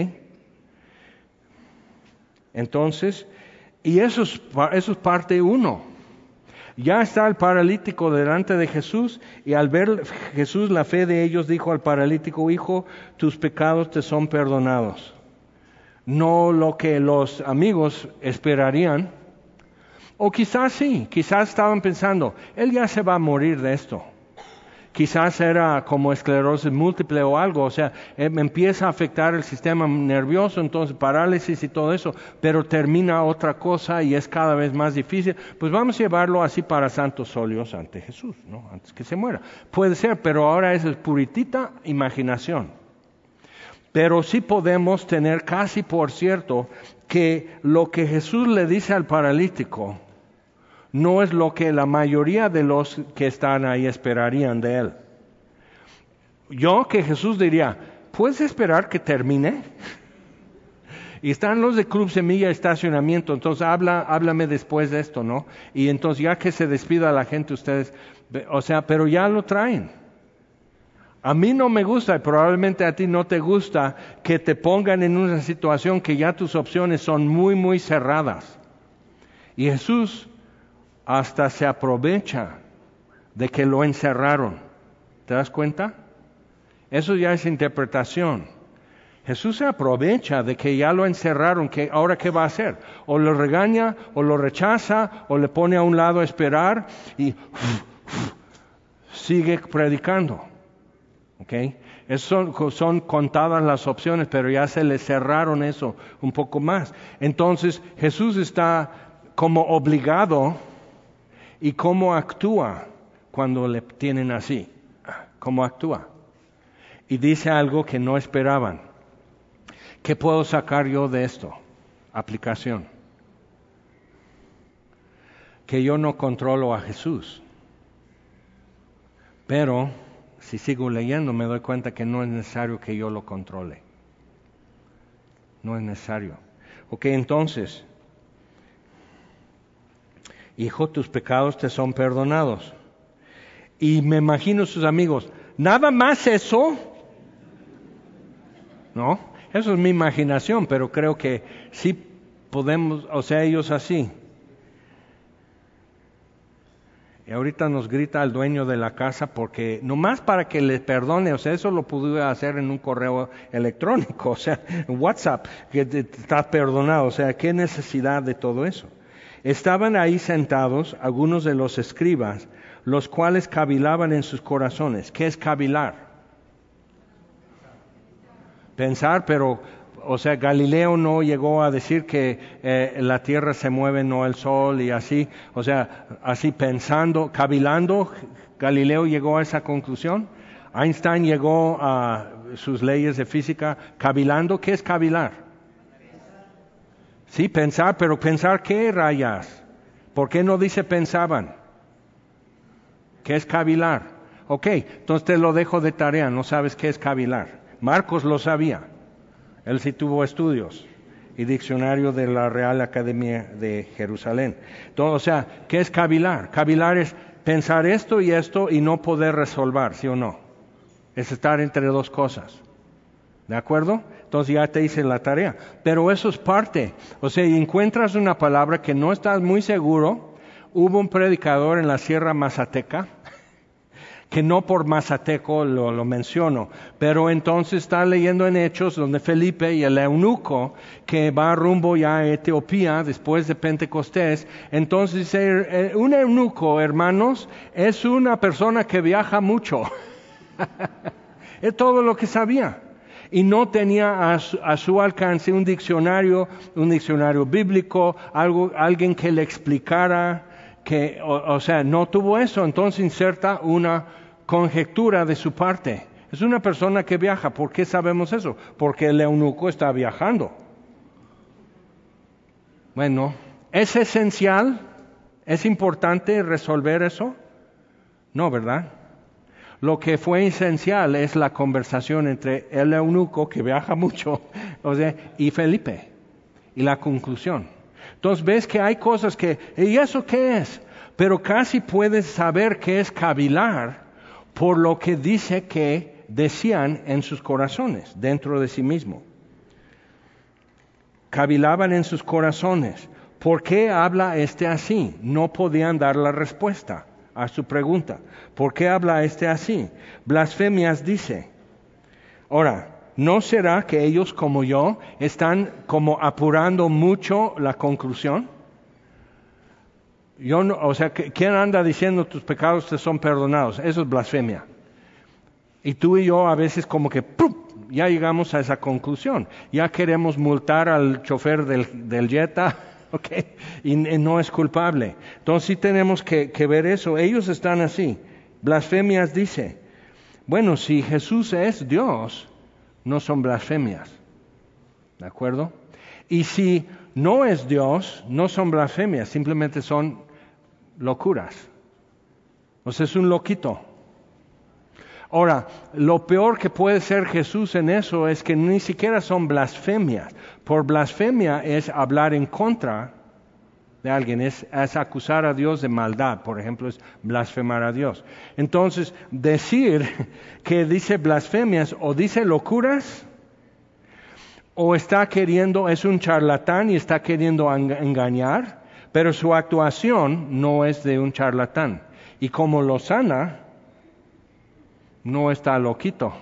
Entonces, y eso es, eso es parte uno. Ya está el paralítico delante de Jesús y al ver Jesús la fe de ellos dijo al paralítico, hijo, tus pecados te son perdonados no lo que los amigos esperarían. O quizás sí, quizás estaban pensando, él ya se va a morir de esto. Quizás era como esclerosis múltiple o algo, o sea, em, empieza a afectar el sistema nervioso, entonces parálisis y todo eso, pero termina otra cosa y es cada vez más difícil. Pues vamos a llevarlo así para santos óleos ante Jesús, ¿no? Antes que se muera. Puede ser, pero ahora es puritita imaginación. Pero sí podemos tener casi por cierto que lo que Jesús le dice al paralítico no es lo que la mayoría de los que están ahí esperarían de él. Yo que Jesús diría, ¿puedes esperar que termine? Y están los de Club Semilla Estacionamiento, entonces habla, háblame después de esto, ¿no? Y entonces ya que se despida la gente, ustedes, o sea, pero ya lo traen. A mí no me gusta y probablemente a ti no te gusta que te pongan en una situación que ya tus opciones son muy, muy cerradas. Y Jesús hasta se aprovecha de que lo encerraron. ¿Te das cuenta? Eso ya es interpretación. Jesús se aprovecha de que ya lo encerraron, que ahora qué va a hacer? O lo regaña, o lo rechaza, o le pone a un lado a esperar y sigue predicando. ¿Ok? Son, son contadas las opciones, pero ya se le cerraron eso un poco más. Entonces Jesús está como obligado y cómo actúa cuando le tienen así. ¿Cómo actúa? Y dice algo que no esperaban. ¿Qué puedo sacar yo de esto? Aplicación. Que yo no controlo a Jesús. Pero si sigo leyendo me doy cuenta que no es necesario que yo lo controle. No es necesario. Ok, entonces, hijo, tus pecados te son perdonados. Y me imagino sus amigos, nada más eso. ¿No? Eso es mi imaginación, pero creo que sí podemos, o sea, ellos así. Y ahorita nos grita el dueño de la casa porque nomás para que le perdone, o sea, eso lo pude hacer en un correo electrónico, o sea, en WhatsApp, que está perdonado, o sea, ¿qué necesidad de todo eso? Estaban ahí sentados algunos de los escribas, los cuales cavilaban en sus corazones. ¿Qué es cavilar? pensar, pero, o sea, Galileo no llegó a decir que eh, la tierra se mueve, no el sol, y así, o sea, así pensando, cavilando, Galileo llegó a esa conclusión. Einstein llegó a sus leyes de física cavilando. ¿Qué es cavilar? Sí, pensar, pero pensar qué rayas. ¿Por qué no dice pensaban? ¿Qué es cavilar? Ok, entonces te lo dejo de tarea, no sabes qué es cavilar. Marcos lo sabía, él sí tuvo estudios y diccionario de la Real Academia de Jerusalén. o sea, ¿qué es cavilar? Cavilar es pensar esto y esto y no poder resolver, ¿sí o no? Es estar entre dos cosas. ¿De acuerdo? Entonces ya te hice la tarea. Pero eso es parte. O sea, encuentras una palabra que no estás muy seguro. Hubo un predicador en la Sierra Mazateca que no por Mazateco lo, menciono, pero entonces está leyendo en Hechos donde Felipe y el eunuco que va rumbo ya a Etiopía después de Pentecostés, entonces dice, eh, un eunuco, hermanos, es una persona que viaja mucho. es todo lo que sabía y no tenía a su, alcance un diccionario, un diccionario bíblico, algo, alguien que le explicara que, o, sea, no tuvo eso, entonces inserta una conjetura de su parte. Es una persona que viaja. ¿Por qué sabemos eso? Porque el eunuco está viajando. Bueno, ¿es esencial? ¿Es importante resolver eso? No, ¿verdad? Lo que fue esencial es la conversación entre el eunuco, que viaja mucho, y Felipe, y la conclusión. Entonces ves que hay cosas que, ¿y eso qué es? Pero casi puedes saber qué es cavilar por lo que dice que decían en sus corazones, dentro de sí mismo. Cavilaban en sus corazones. ¿Por qué habla este así? No podían dar la respuesta a su pregunta. ¿Por qué habla este así? Blasfemias dice. Ahora, ¿No será que ellos como yo están como apurando mucho la conclusión? Yo no, o sea, ¿quién anda diciendo tus pecados te son perdonados? Eso es blasfemia. Y tú y yo a veces como que ya llegamos a esa conclusión. Ya queremos multar al chofer del, del Jetta, Y, no es culpable. Entonces sí tenemos que, que ver eso. Ellos están así. Blasfemias dice, bueno, si Jesús es Dios, no son blasfemias. ¿De acuerdo? Y si no es Dios, no son blasfemias, simplemente son locuras. O sea, es un loquito. Ahora, lo peor que puede ser Jesús en eso es que ni siquiera son blasfemias. Por blasfemia es hablar en contra de alguien, es, acusar a Dios de maldad, por ejemplo, es blasfemar a Dios. Entonces, decir que dice blasfemias o dice locuras, o está queriendo, es un charlatán y está queriendo engañar, pero su actuación no es de un charlatán. Y como lo sana, no está loquito.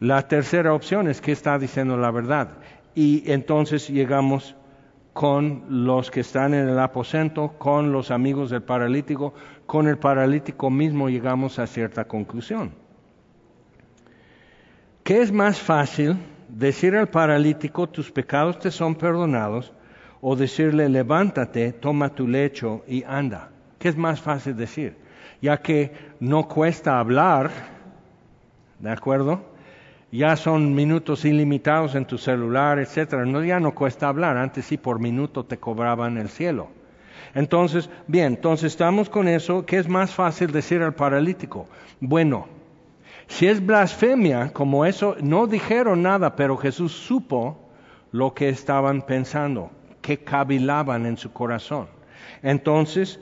La tercera opción es que está diciendo la verdad. Y entonces llegamos con los que están en el aposento, con los amigos del paralítico, con el paralítico mismo llegamos a cierta conclusión. ¿Qué es más fácil decir al paralítico tus pecados te son perdonados o decirle levántate, toma tu lecho y anda? ¿Qué es más fácil decir? Ya que no cuesta hablar, ¿de acuerdo? ya son minutos ilimitados en tu celular, etcétera. No, ya no cuesta hablar, antes sí por minuto te cobraban el cielo. Entonces, bien, entonces estamos con eso, ¿qué es más fácil decir al paralítico? Bueno, si es blasfemia, como eso, no dijeron nada, pero Jesús supo lo que estaban pensando, que cavilaban en su corazón. Entonces,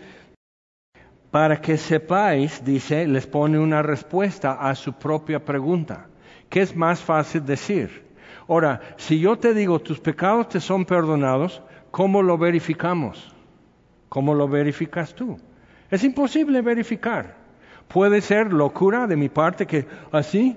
para que sepáis, dice, les pone una respuesta a su propia pregunta. ¿Qué es más fácil decir? Ahora, si yo te digo tus pecados te son perdonados, ¿cómo lo verificamos? ¿Cómo lo verificas tú? Es imposible verificar. Puede ser locura de mi parte que así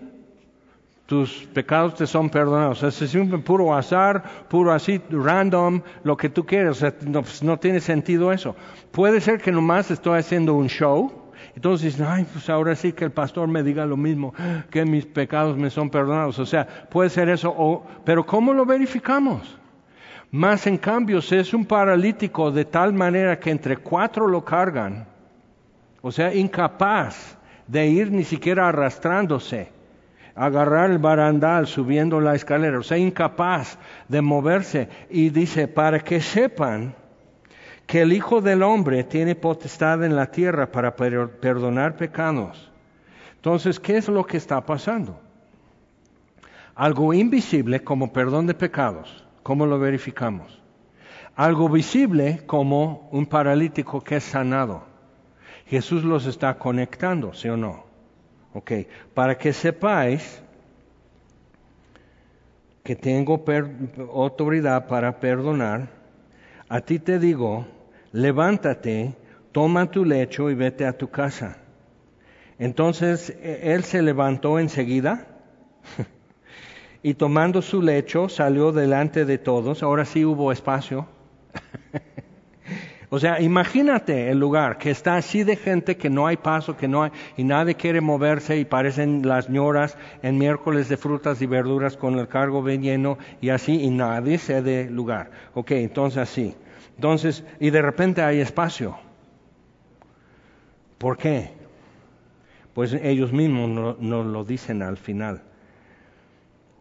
tus pecados te son perdonados. Es un puro azar, puro así, random, lo que tú quieras. no, pues, no tiene sentido eso. Puede ser que nomás estoy haciendo un show entonces ay, pues ahora sí que el pastor me diga lo mismo, que mis pecados me son perdonados. O sea, puede ser eso, pero ¿cómo lo verificamos? Más en cambio, si es un paralítico de tal manera que entre cuatro lo cargan, o sea, incapaz de ir ni siquiera arrastrándose, agarrar el barandal subiendo la escalera, o sea, incapaz de moverse, y dice, para que sepan, que el Hijo del Hombre tiene potestad en la tierra para perdonar pecados. Entonces, ¿qué es lo que está pasando? Algo invisible como perdón de pecados. ¿Cómo lo verificamos? Algo visible como un paralítico que es sanado. Jesús los está conectando, ¿sí o no? Ok, para que sepáis que tengo autoridad para perdonar, a ti te digo levántate, toma tu lecho y vete a tu casa. Entonces e, él se levantó enseguida y tomando su lecho salió delante de todos. Ahora sí hubo espacio. o sea, imagínate el lugar que está así de gente que no hay paso, que no hay, y nadie quiere moverse y parecen las ñoras en miércoles de frutas y verduras con el cargo bien lleno y así, y nadie se de lugar. Ok, entonces así. Entonces, y de repente hay espacio. ¿Por qué? Pues ellos mismos nos lo dicen al final.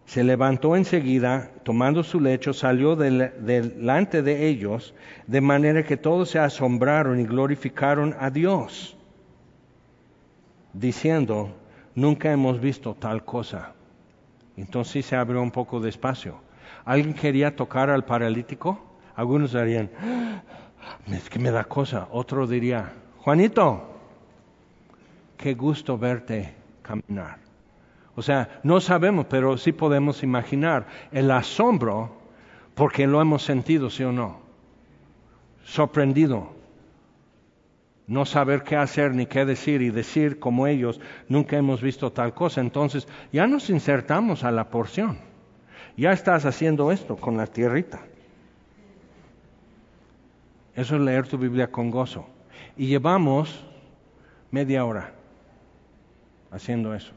Se levantó enseguida, tomando su lecho, salió delante de ellos, de manera que todos se asombraron y glorificaron a Dios, diciendo, nunca hemos visto tal cosa. Entonces se abrió un poco de espacio. ¿Alguien quería tocar al paralítico? Algunos dirían, ah, es que me da cosa. Otro diría, Juanito, qué gusto verte caminar. O sea, no sabemos, pero sí podemos imaginar el asombro porque lo hemos sentido, sí o no. Sorprendido. No saber qué hacer ni qué decir y decir como ellos, nunca hemos visto tal cosa. Entonces, ya nos insertamos a la porción. Ya estás haciendo esto con la tierrita. Eso es leer tu Biblia con gozo. Y llevamos media hora haciendo eso.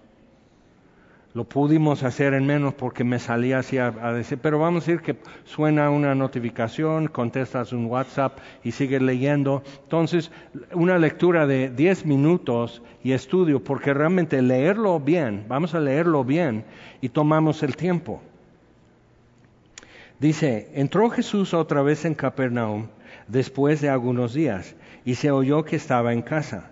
Lo pudimos hacer en menos porque me salía así a, decir, pero vamos a decir que suena una notificación, contestas un WhatsApp y sigues leyendo. Entonces, una lectura de 10 minutos y estudio, porque realmente leerlo bien, vamos a leerlo bien y tomamos el tiempo. Dice, entró Jesús otra vez en Capernaum después de algunos días y se oyó que estaba en casa.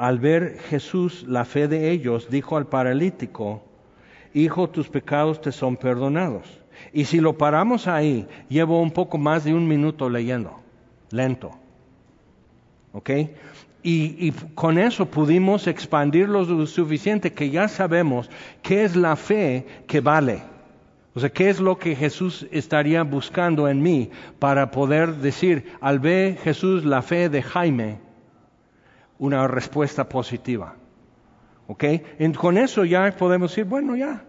Al ver Jesús la fe de ellos, dijo al paralítico, Hijo, tus pecados te son perdonados. Y si lo paramos ahí, llevo un poco más de un minuto leyendo, lento. ¿Ok? Y, y, con eso pudimos expandirlo lo suficiente que ya sabemos qué es la fe que vale. O sea, qué es lo que Jesús estaría buscando en mí para poder decir, al ver Jesús la fe de Jaime, una respuesta positiva. ¿Ok? con eso ya podemos decir, bueno, ya.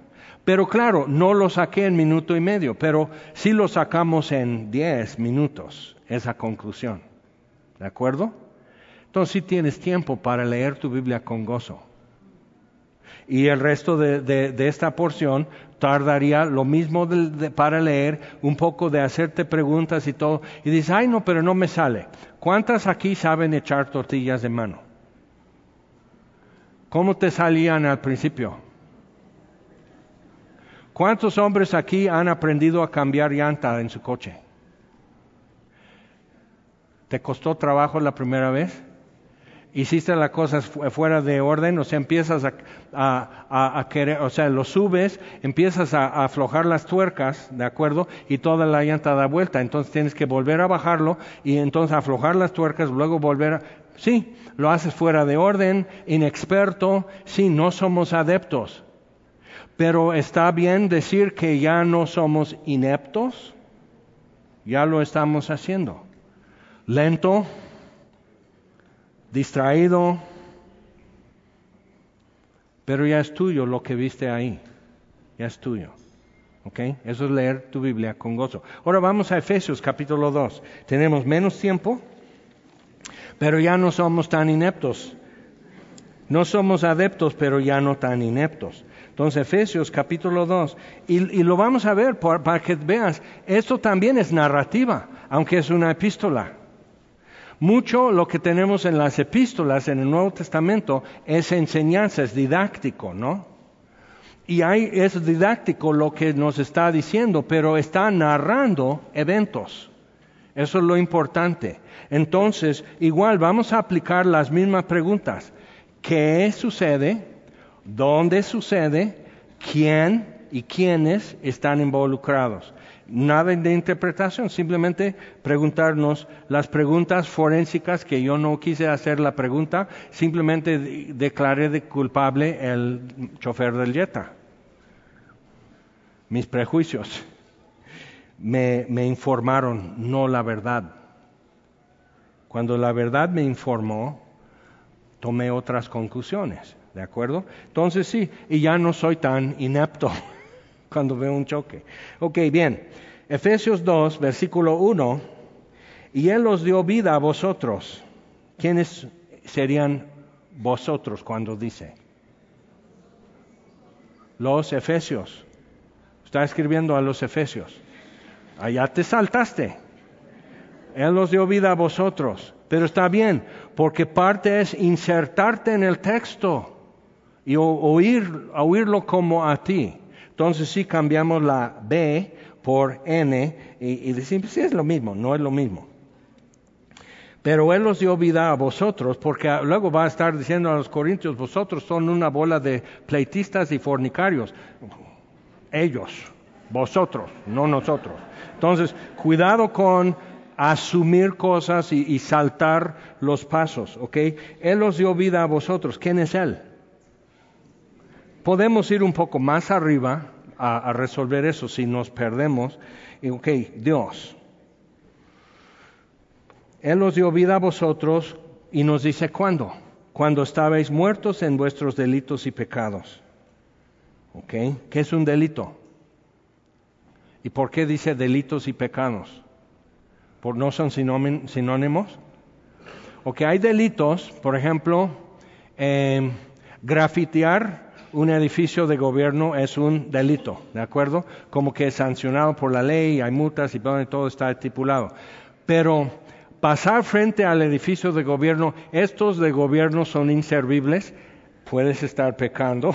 Pero claro, no lo saqué en minuto y medio, pero sí lo sacamos en diez minutos, esa conclusión. ¿De acuerdo? Entonces sí tienes tiempo para leer tu Biblia con gozo. Y el resto de, esta porción tardaría lo mismo para leer, un poco de hacerte preguntas y todo. Y dices, ay no, pero no me sale. ¿Cuántas aquí saben echar tortillas de mano? ¿Cómo te salían al principio? ¿Cuántos hombres aquí han aprendido a cambiar llanta en su coche? ¿Te costó trabajo la primera vez? Hiciste las cosas fuera de orden, o sea, empiezas a, querer, o sea, lo subes, empiezas a, aflojar las tuercas, ¿de acuerdo? Y toda la llanta da vuelta, entonces tienes que volver a bajarlo y entonces aflojar las tuercas, luego volver a... Sí, lo haces fuera de orden, inexperto, sí, no somos adeptos, pero está bien decir que ya no somos ineptos, ya lo estamos haciendo. Lento, distraído, pero ya es tuyo lo que viste ahí, ya es tuyo. ¿Ok? Eso es leer tu Biblia con gozo. Ahora vamos a Efesios capítulo 2. Tenemos menos tiempo, pero ya no somos tan ineptos. No somos adeptos, pero ya no tan ineptos. Entonces, Efesios capítulo 2. Y, lo vamos a ver para que veas, esto también es narrativa, aunque es una epístola. Mucho lo que tenemos en las epístolas en el Nuevo Testamento es enseñanza, es didáctico, ¿no? Y hay, es didáctico lo que nos está diciendo, pero está narrando eventos. Eso es lo importante. Entonces, igual vamos a aplicar las mismas preguntas. ¿Qué sucede? ¿Dónde sucede? ¿Quién y quiénes están involucrados? Nada de interpretación, simplemente preguntarnos las preguntas forensicas que yo no quise hacer la pregunta, simplemente declaré de culpable el chofer del Jetta. Mis prejuicios me, me informaron, no la verdad. Cuando la verdad me informó, tomé otras conclusiones, ¿de acuerdo? Entonces sí, y ya no soy tan inepto cuando veo un choque. Ok, bien. Efesios 2, versículo 1. Y Él os dio vida a vosotros. ¿Quiénes serían vosotros cuando dice? Los Efesios. Está escribiendo a los Efesios. Allá te saltaste. Él os dio vida a vosotros. Pero está bien, porque parte es insertarte en el texto y oír, oírlo como a ti. Entonces sí cambiamos la B por N y, decimos, sí es lo mismo, no es lo mismo. Pero Él os dio vida a vosotros, porque luego va a estar diciendo a los corintios, vosotros son una bola de pleitistas y fornicarios. Ellos, vosotros, no nosotros. Entonces, cuidado con asumir cosas y, y, saltar los pasos, ¿ok? Él os dio vida a vosotros. ¿Quién es Él? Podemos ir un poco más arriba a, resolver eso si nos perdemos. Y, ok, Dios. Él os dio vida a vosotros y nos dice cuándo. Cuando estabais muertos en vuestros delitos y pecados. ¿Ok? ¿Qué es un delito? ¿Y por qué dice delitos y pecados? ¿Por no son sinónimos? Ok, hay delitos, por ejemplo, eh, grafitear un edificio de gobierno es un delito, ¿de acuerdo? Como que es sancionado por la ley, hay multas y todo está estipulado. Pero pasar frente al edificio de gobierno, estos de gobierno son inservibles, puedes estar pecando,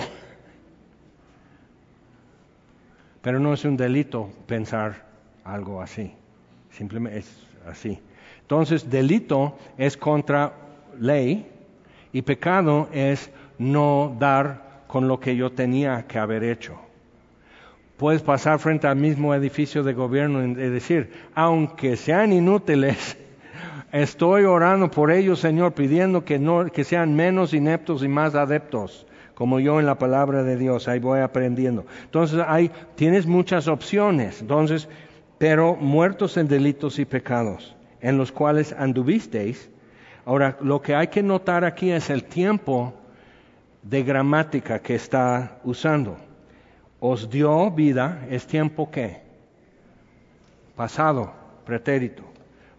pero no es un delito pensar algo así, simplemente es así. Entonces, delito es contra ley y pecado es no dar con lo que yo tenía que haber hecho. Puedes pasar frente al mismo edificio de gobierno y decir, aunque sean inútiles, estoy orando por ellos, Señor, pidiendo que, no, que sean menos ineptos y más adeptos, como yo en la palabra de Dios, ahí voy aprendiendo. Entonces, hay, tienes muchas opciones, entonces, pero muertos en delitos y pecados, en los cuales anduvisteis. Ahora, lo que hay que notar aquí es el tiempo de gramática que está usando. Os dio vida, es tiempo que pasado, pretérito,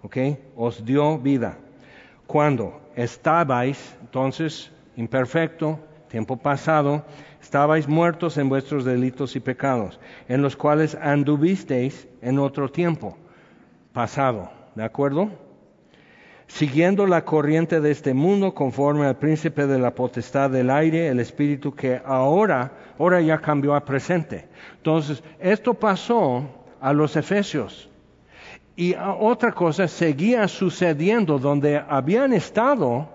¿ok? Os dio vida. Cuando estabais, entonces, imperfecto, tiempo pasado, estabais muertos en vuestros delitos y pecados, en los cuales anduvisteis en otro tiempo, pasado, ¿de acuerdo? Siguiendo la corriente de este mundo conforme al príncipe de la potestad del aire, el espíritu que ahora, ahora ya cambió a presente. Entonces, esto pasó a los efesios. Y otra cosa seguía sucediendo donde habían estado,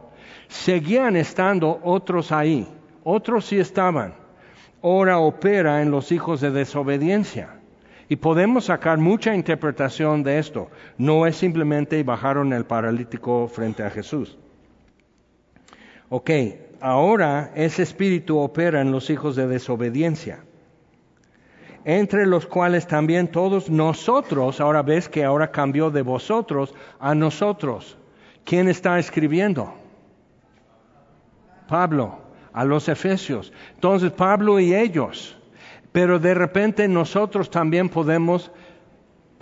seguían estando otros ahí. Otros sí estaban. Ahora opera en los hijos de desobediencia. Y podemos sacar mucha interpretación de esto. No es simplemente bajaron el paralítico frente a Jesús. Ok, ahora ese espíritu opera en los hijos de desobediencia, entre los cuales también todos nosotros, ahora ves que ahora cambió de vosotros a nosotros. ¿Quién está escribiendo? Pablo, a los Efesios. Entonces Pablo y ellos pero de repente nosotros también podemos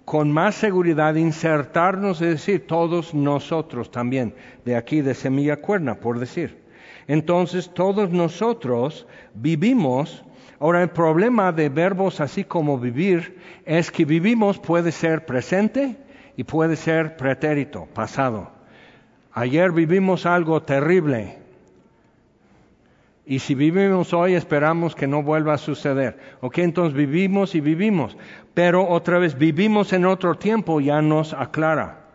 con más seguridad insertarnos, es decir, todos nosotros también, de aquí de semilla cuerna, por decir. Entonces, todos nosotros vivimos. Ahora, el problema de verbos así como vivir es que vivimos puede ser presente y puede ser pretérito, pasado. Ayer vivimos algo terrible, y si vivimos hoy, esperamos que no vuelva a suceder. Ok, entonces vivimos y vivimos. Pero otra vez, vivimos en otro tiempo, ya nos aclara.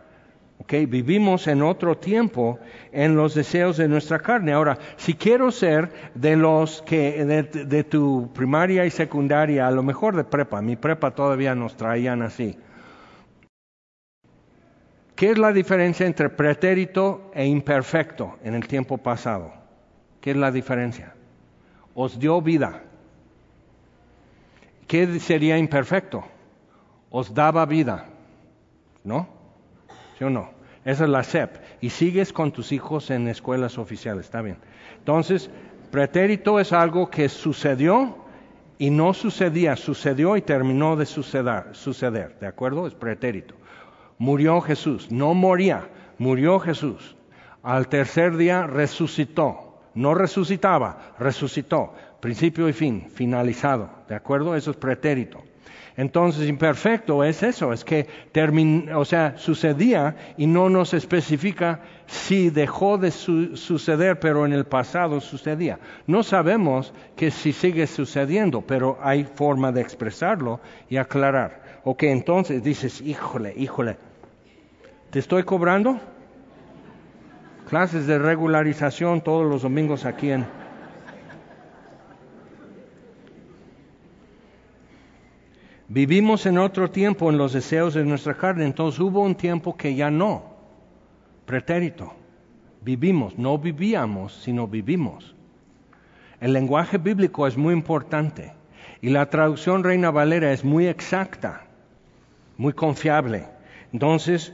Ok, vivimos en otro tiempo en los deseos de nuestra carne. Ahora, si quiero ser de los que, de, tu primaria y secundaria, a lo mejor de prepa, mi prepa todavía nos traían así. ¿Qué es la diferencia entre pretérito e imperfecto en el tiempo pasado? ¿Qué es la diferencia? Os dio vida. ¿Qué sería imperfecto? Os daba vida. ¿No? ¿Sí o no? Esa es la SEP. Y sigues con tus hijos en escuelas oficiales, está bien. Entonces, pretérito es algo que sucedió y no sucedía, sucedió y terminó de suceder, suceder, ¿de acuerdo? Es pretérito. Murió Jesús, no moría, murió Jesús. Al tercer día resucitó no resucitaba, resucitó. Principio y fin, finalizado. ¿De acuerdo? Eso es pretérito. Entonces, imperfecto es eso, es que o sea, sucedía y no nos especifica si dejó de suceder, pero en el pasado sucedía. No sabemos que si sigue sucediendo, pero hay forma de expresarlo y aclarar. Ok, entonces dices, híjole, híjole, ¿te estoy cobrando? Clases de regularización todos los domingos aquí en... Vivimos en otro tiempo en los deseos de nuestra carne, entonces hubo un tiempo que ya no, pretérito. Vivimos, no vivíamos, sino vivimos. El lenguaje bíblico es muy importante y la traducción Reina Valera es muy exacta, muy confiable. Entonces,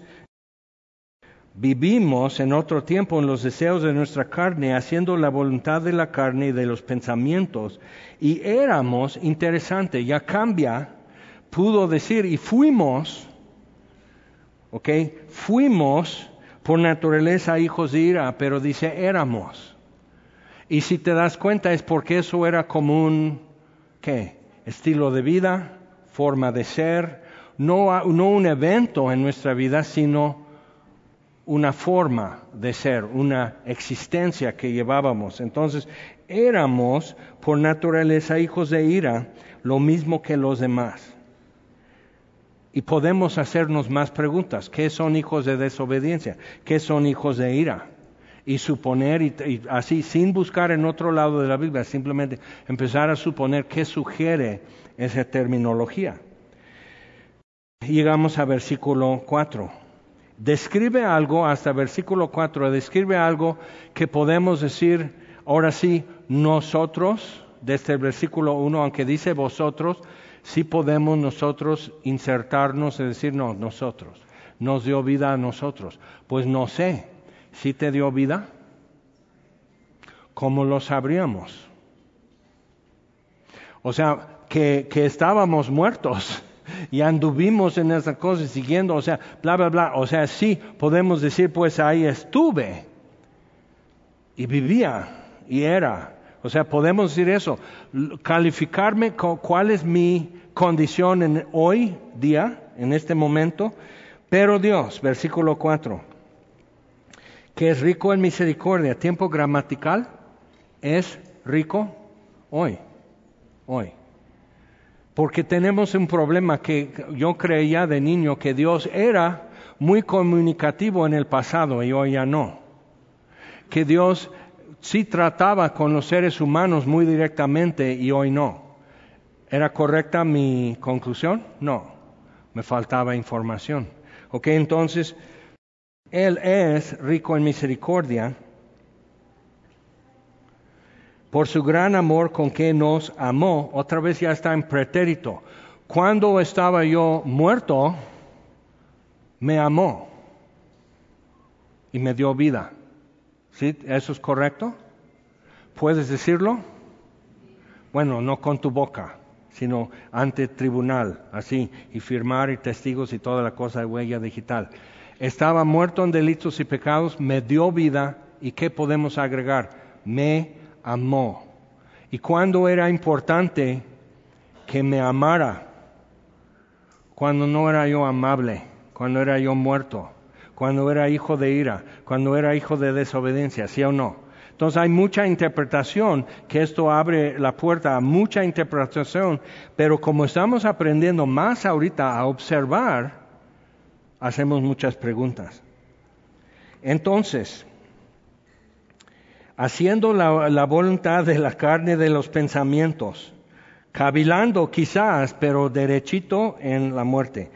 Vivimos en otro tiempo en los deseos de nuestra carne, haciendo la voluntad de la carne y de los pensamientos. Y éramos, interesante, ya cambia, pudo decir, y fuimos, ¿ok? Fuimos por naturaleza hijos de ira, pero dice éramos. Y si te das cuenta es porque eso era como un, ¿qué? Estilo de vida, forma de ser, no, no un evento en nuestra vida, sino una forma de ser, una existencia que llevábamos. Entonces, éramos por naturaleza hijos de ira, lo mismo que los demás. Y podemos hacernos más preguntas. ¿Qué son hijos de desobediencia? ¿Qué son hijos de ira? Y suponer, y, así, sin buscar en otro lado de la Biblia, simplemente empezar a suponer qué sugiere esa terminología. Llegamos a versículo 4. Describe algo, hasta versículo 4, describe algo que podemos decir, ahora sí, nosotros, desde el versículo 1, aunque dice vosotros, sí podemos nosotros insertarnos y decir, no, nosotros, nos dio vida a nosotros. Pues no sé, si te dio vida, ¿cómo lo sabríamos? O sea, que, que estábamos muertos y anduvimos en esa cosa siguiendo, o sea, bla, bla, bla. O sea, sí, podemos decir, pues ahí estuve y vivía y era. O sea, podemos decir eso, calificarme cuál es mi condición en hoy día, en este momento, pero Dios, versículo 4, que es rico en misericordia, tiempo gramatical, es rico hoy, hoy. Porque tenemos un problema que yo creía de niño que Dios era muy comunicativo en el pasado y hoy ya no. Que Dios sí trataba con los seres humanos muy directamente y hoy no. ¿Era correcta mi conclusión? No, me faltaba información. Ok, entonces, Él es rico en misericordia por su gran amor con que nos amó. Otra vez ya está en pretérito. Cuando estaba yo muerto, me amó y me dio vida. ¿Sí? ¿Eso es correcto? ¿Puedes decirlo? Bueno, no con tu boca, sino ante tribunal, así, y firmar y testigos y toda la cosa de huella digital. Estaba muerto en delitos y pecados, me dio vida, ¿y qué podemos agregar? Me amó. ¿Y cuándo era importante que me amara? Cuando no era yo amable, cuando era yo muerto cuando era hijo de ira, cuando era hijo de desobediencia, ¿sí o no? Entonces hay mucha interpretación, que esto abre la puerta a mucha interpretación, pero como estamos aprendiendo más ahorita a observar, hacemos muchas preguntas. Entonces, haciendo la, voluntad de la carne de los pensamientos, cavilando quizás, pero derechito en la muerte.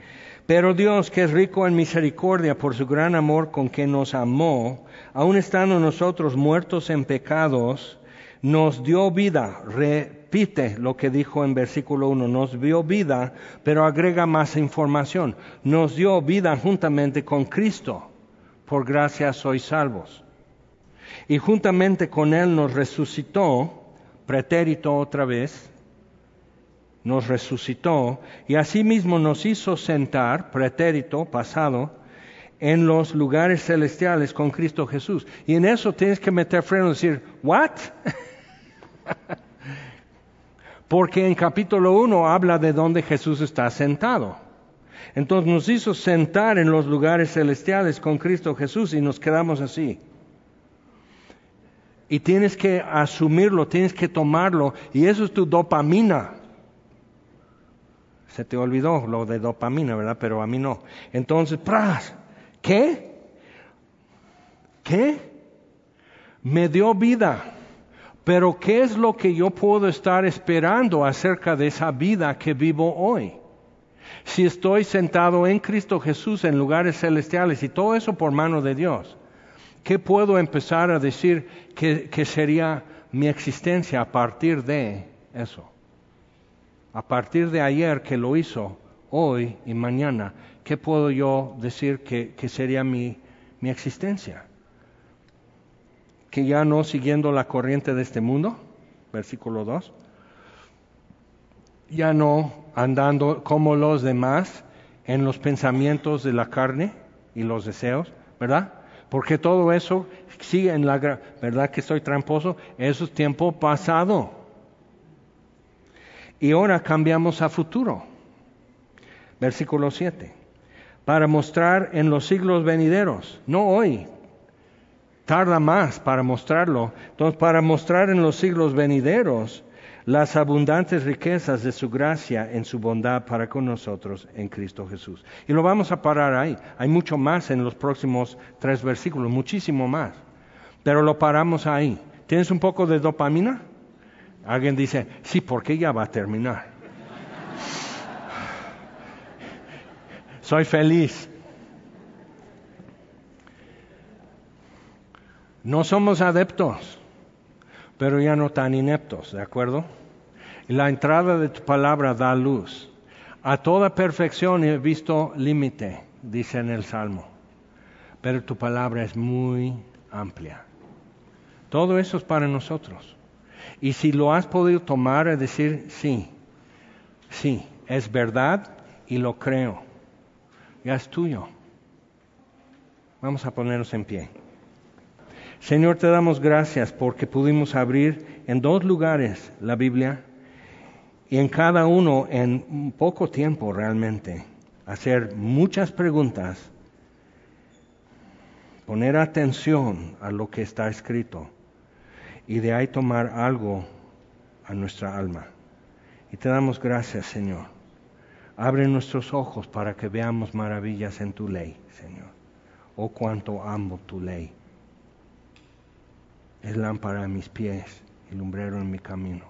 Pero Dios, que es rico en misericordia por su gran amor con que nos amó, aun estando nosotros muertos en pecados, nos dio vida. Repite lo que dijo en versículo 1, nos dio vida, pero agrega más información. Nos dio vida juntamente con Cristo. Por gracia sois salvos. Y juntamente con Él nos resucitó, pretérito otra vez, nos resucitó y asimismo nos hizo sentar, pretérito, pasado, en los lugares celestiales con Cristo Jesús. Y en eso tienes que meter freno y decir, ¿what? Porque en capítulo 1 habla de donde Jesús está sentado. Entonces nos hizo sentar en los lugares celestiales con Cristo Jesús y nos quedamos así. Y tienes que asumirlo, tienes que tomarlo, y eso es tu dopamina. Se te olvidó lo de dopamina, ¿verdad? Pero a mí no. Entonces. ¿Qué? ¿Qué? Me dio vida. Pero ¿qué es lo que yo puedo estar esperando acerca de esa vida que vivo hoy? Si estoy sentado en Cristo Jesús en lugares celestiales y todo eso por mano de Dios, ¿qué puedo empezar a decir que, sería mi existencia a partir de eso? a partir de ayer que lo hizo, hoy y mañana, ¿qué puedo yo decir que, sería mi, mi existencia? Que ya no siguiendo la corriente de este mundo, versículo 2, ya no andando como los demás en los pensamientos de la carne y los deseos, ¿verdad? Porque todo eso sigue en la verdad que estoy tramposo, eso es tiempo pasado. Y ahora cambiamos a futuro. Versículo 7. Para mostrar en los siglos venideros, no hoy, tarda más para mostrarlo. Entonces, para mostrar en los siglos venideros las abundantes riquezas de su gracia en su bondad para con nosotros en Cristo Jesús. Y lo vamos a parar ahí. Hay mucho más en los próximos tres versículos, muchísimo más. Pero lo paramos ahí. ¿Tienes un poco de dopamina? Alguien dice, sí, porque ya va a terminar. Soy feliz. No somos adeptos, pero ya no tan ineptos, ¿de acuerdo? La entrada de tu palabra da luz. A toda perfección he visto límite, dice en el Salmo. Pero tu palabra es muy amplia. Todo eso es para nosotros. Y si lo has podido tomar, es decir, sí, sí, es verdad y lo creo. Ya es tuyo. Vamos a ponernos en pie. Señor, te damos gracias porque pudimos abrir en dos lugares la Biblia y en cada uno en poco tiempo realmente hacer muchas preguntas, poner atención a lo que está escrito y de ahí tomar algo a nuestra alma. Y te damos gracias, Señor. Abre nuestros ojos para que veamos maravillas en tu ley, Señor. Oh, cuánto amo tu ley. Es lámpara a mis pies y lumbrero en mi camino.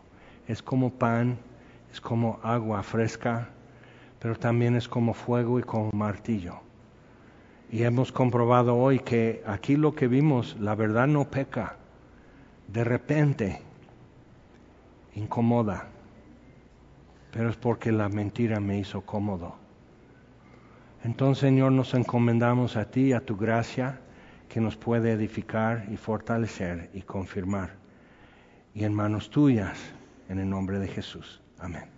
Es como pan es como agua fresca, pero también es como fuego y como martillo. Y hemos comprobado hoy que aquí lo que vimos, la verdad no peca. De repente incomoda, pero es porque la mentira me hizo cómodo. Entonces, Señor, nos encomendamos a ti, a tu gracia, que nos puede edificar y fortalecer y confirmar. Y en manos tuyas, en el nombre de Jesús. Amén.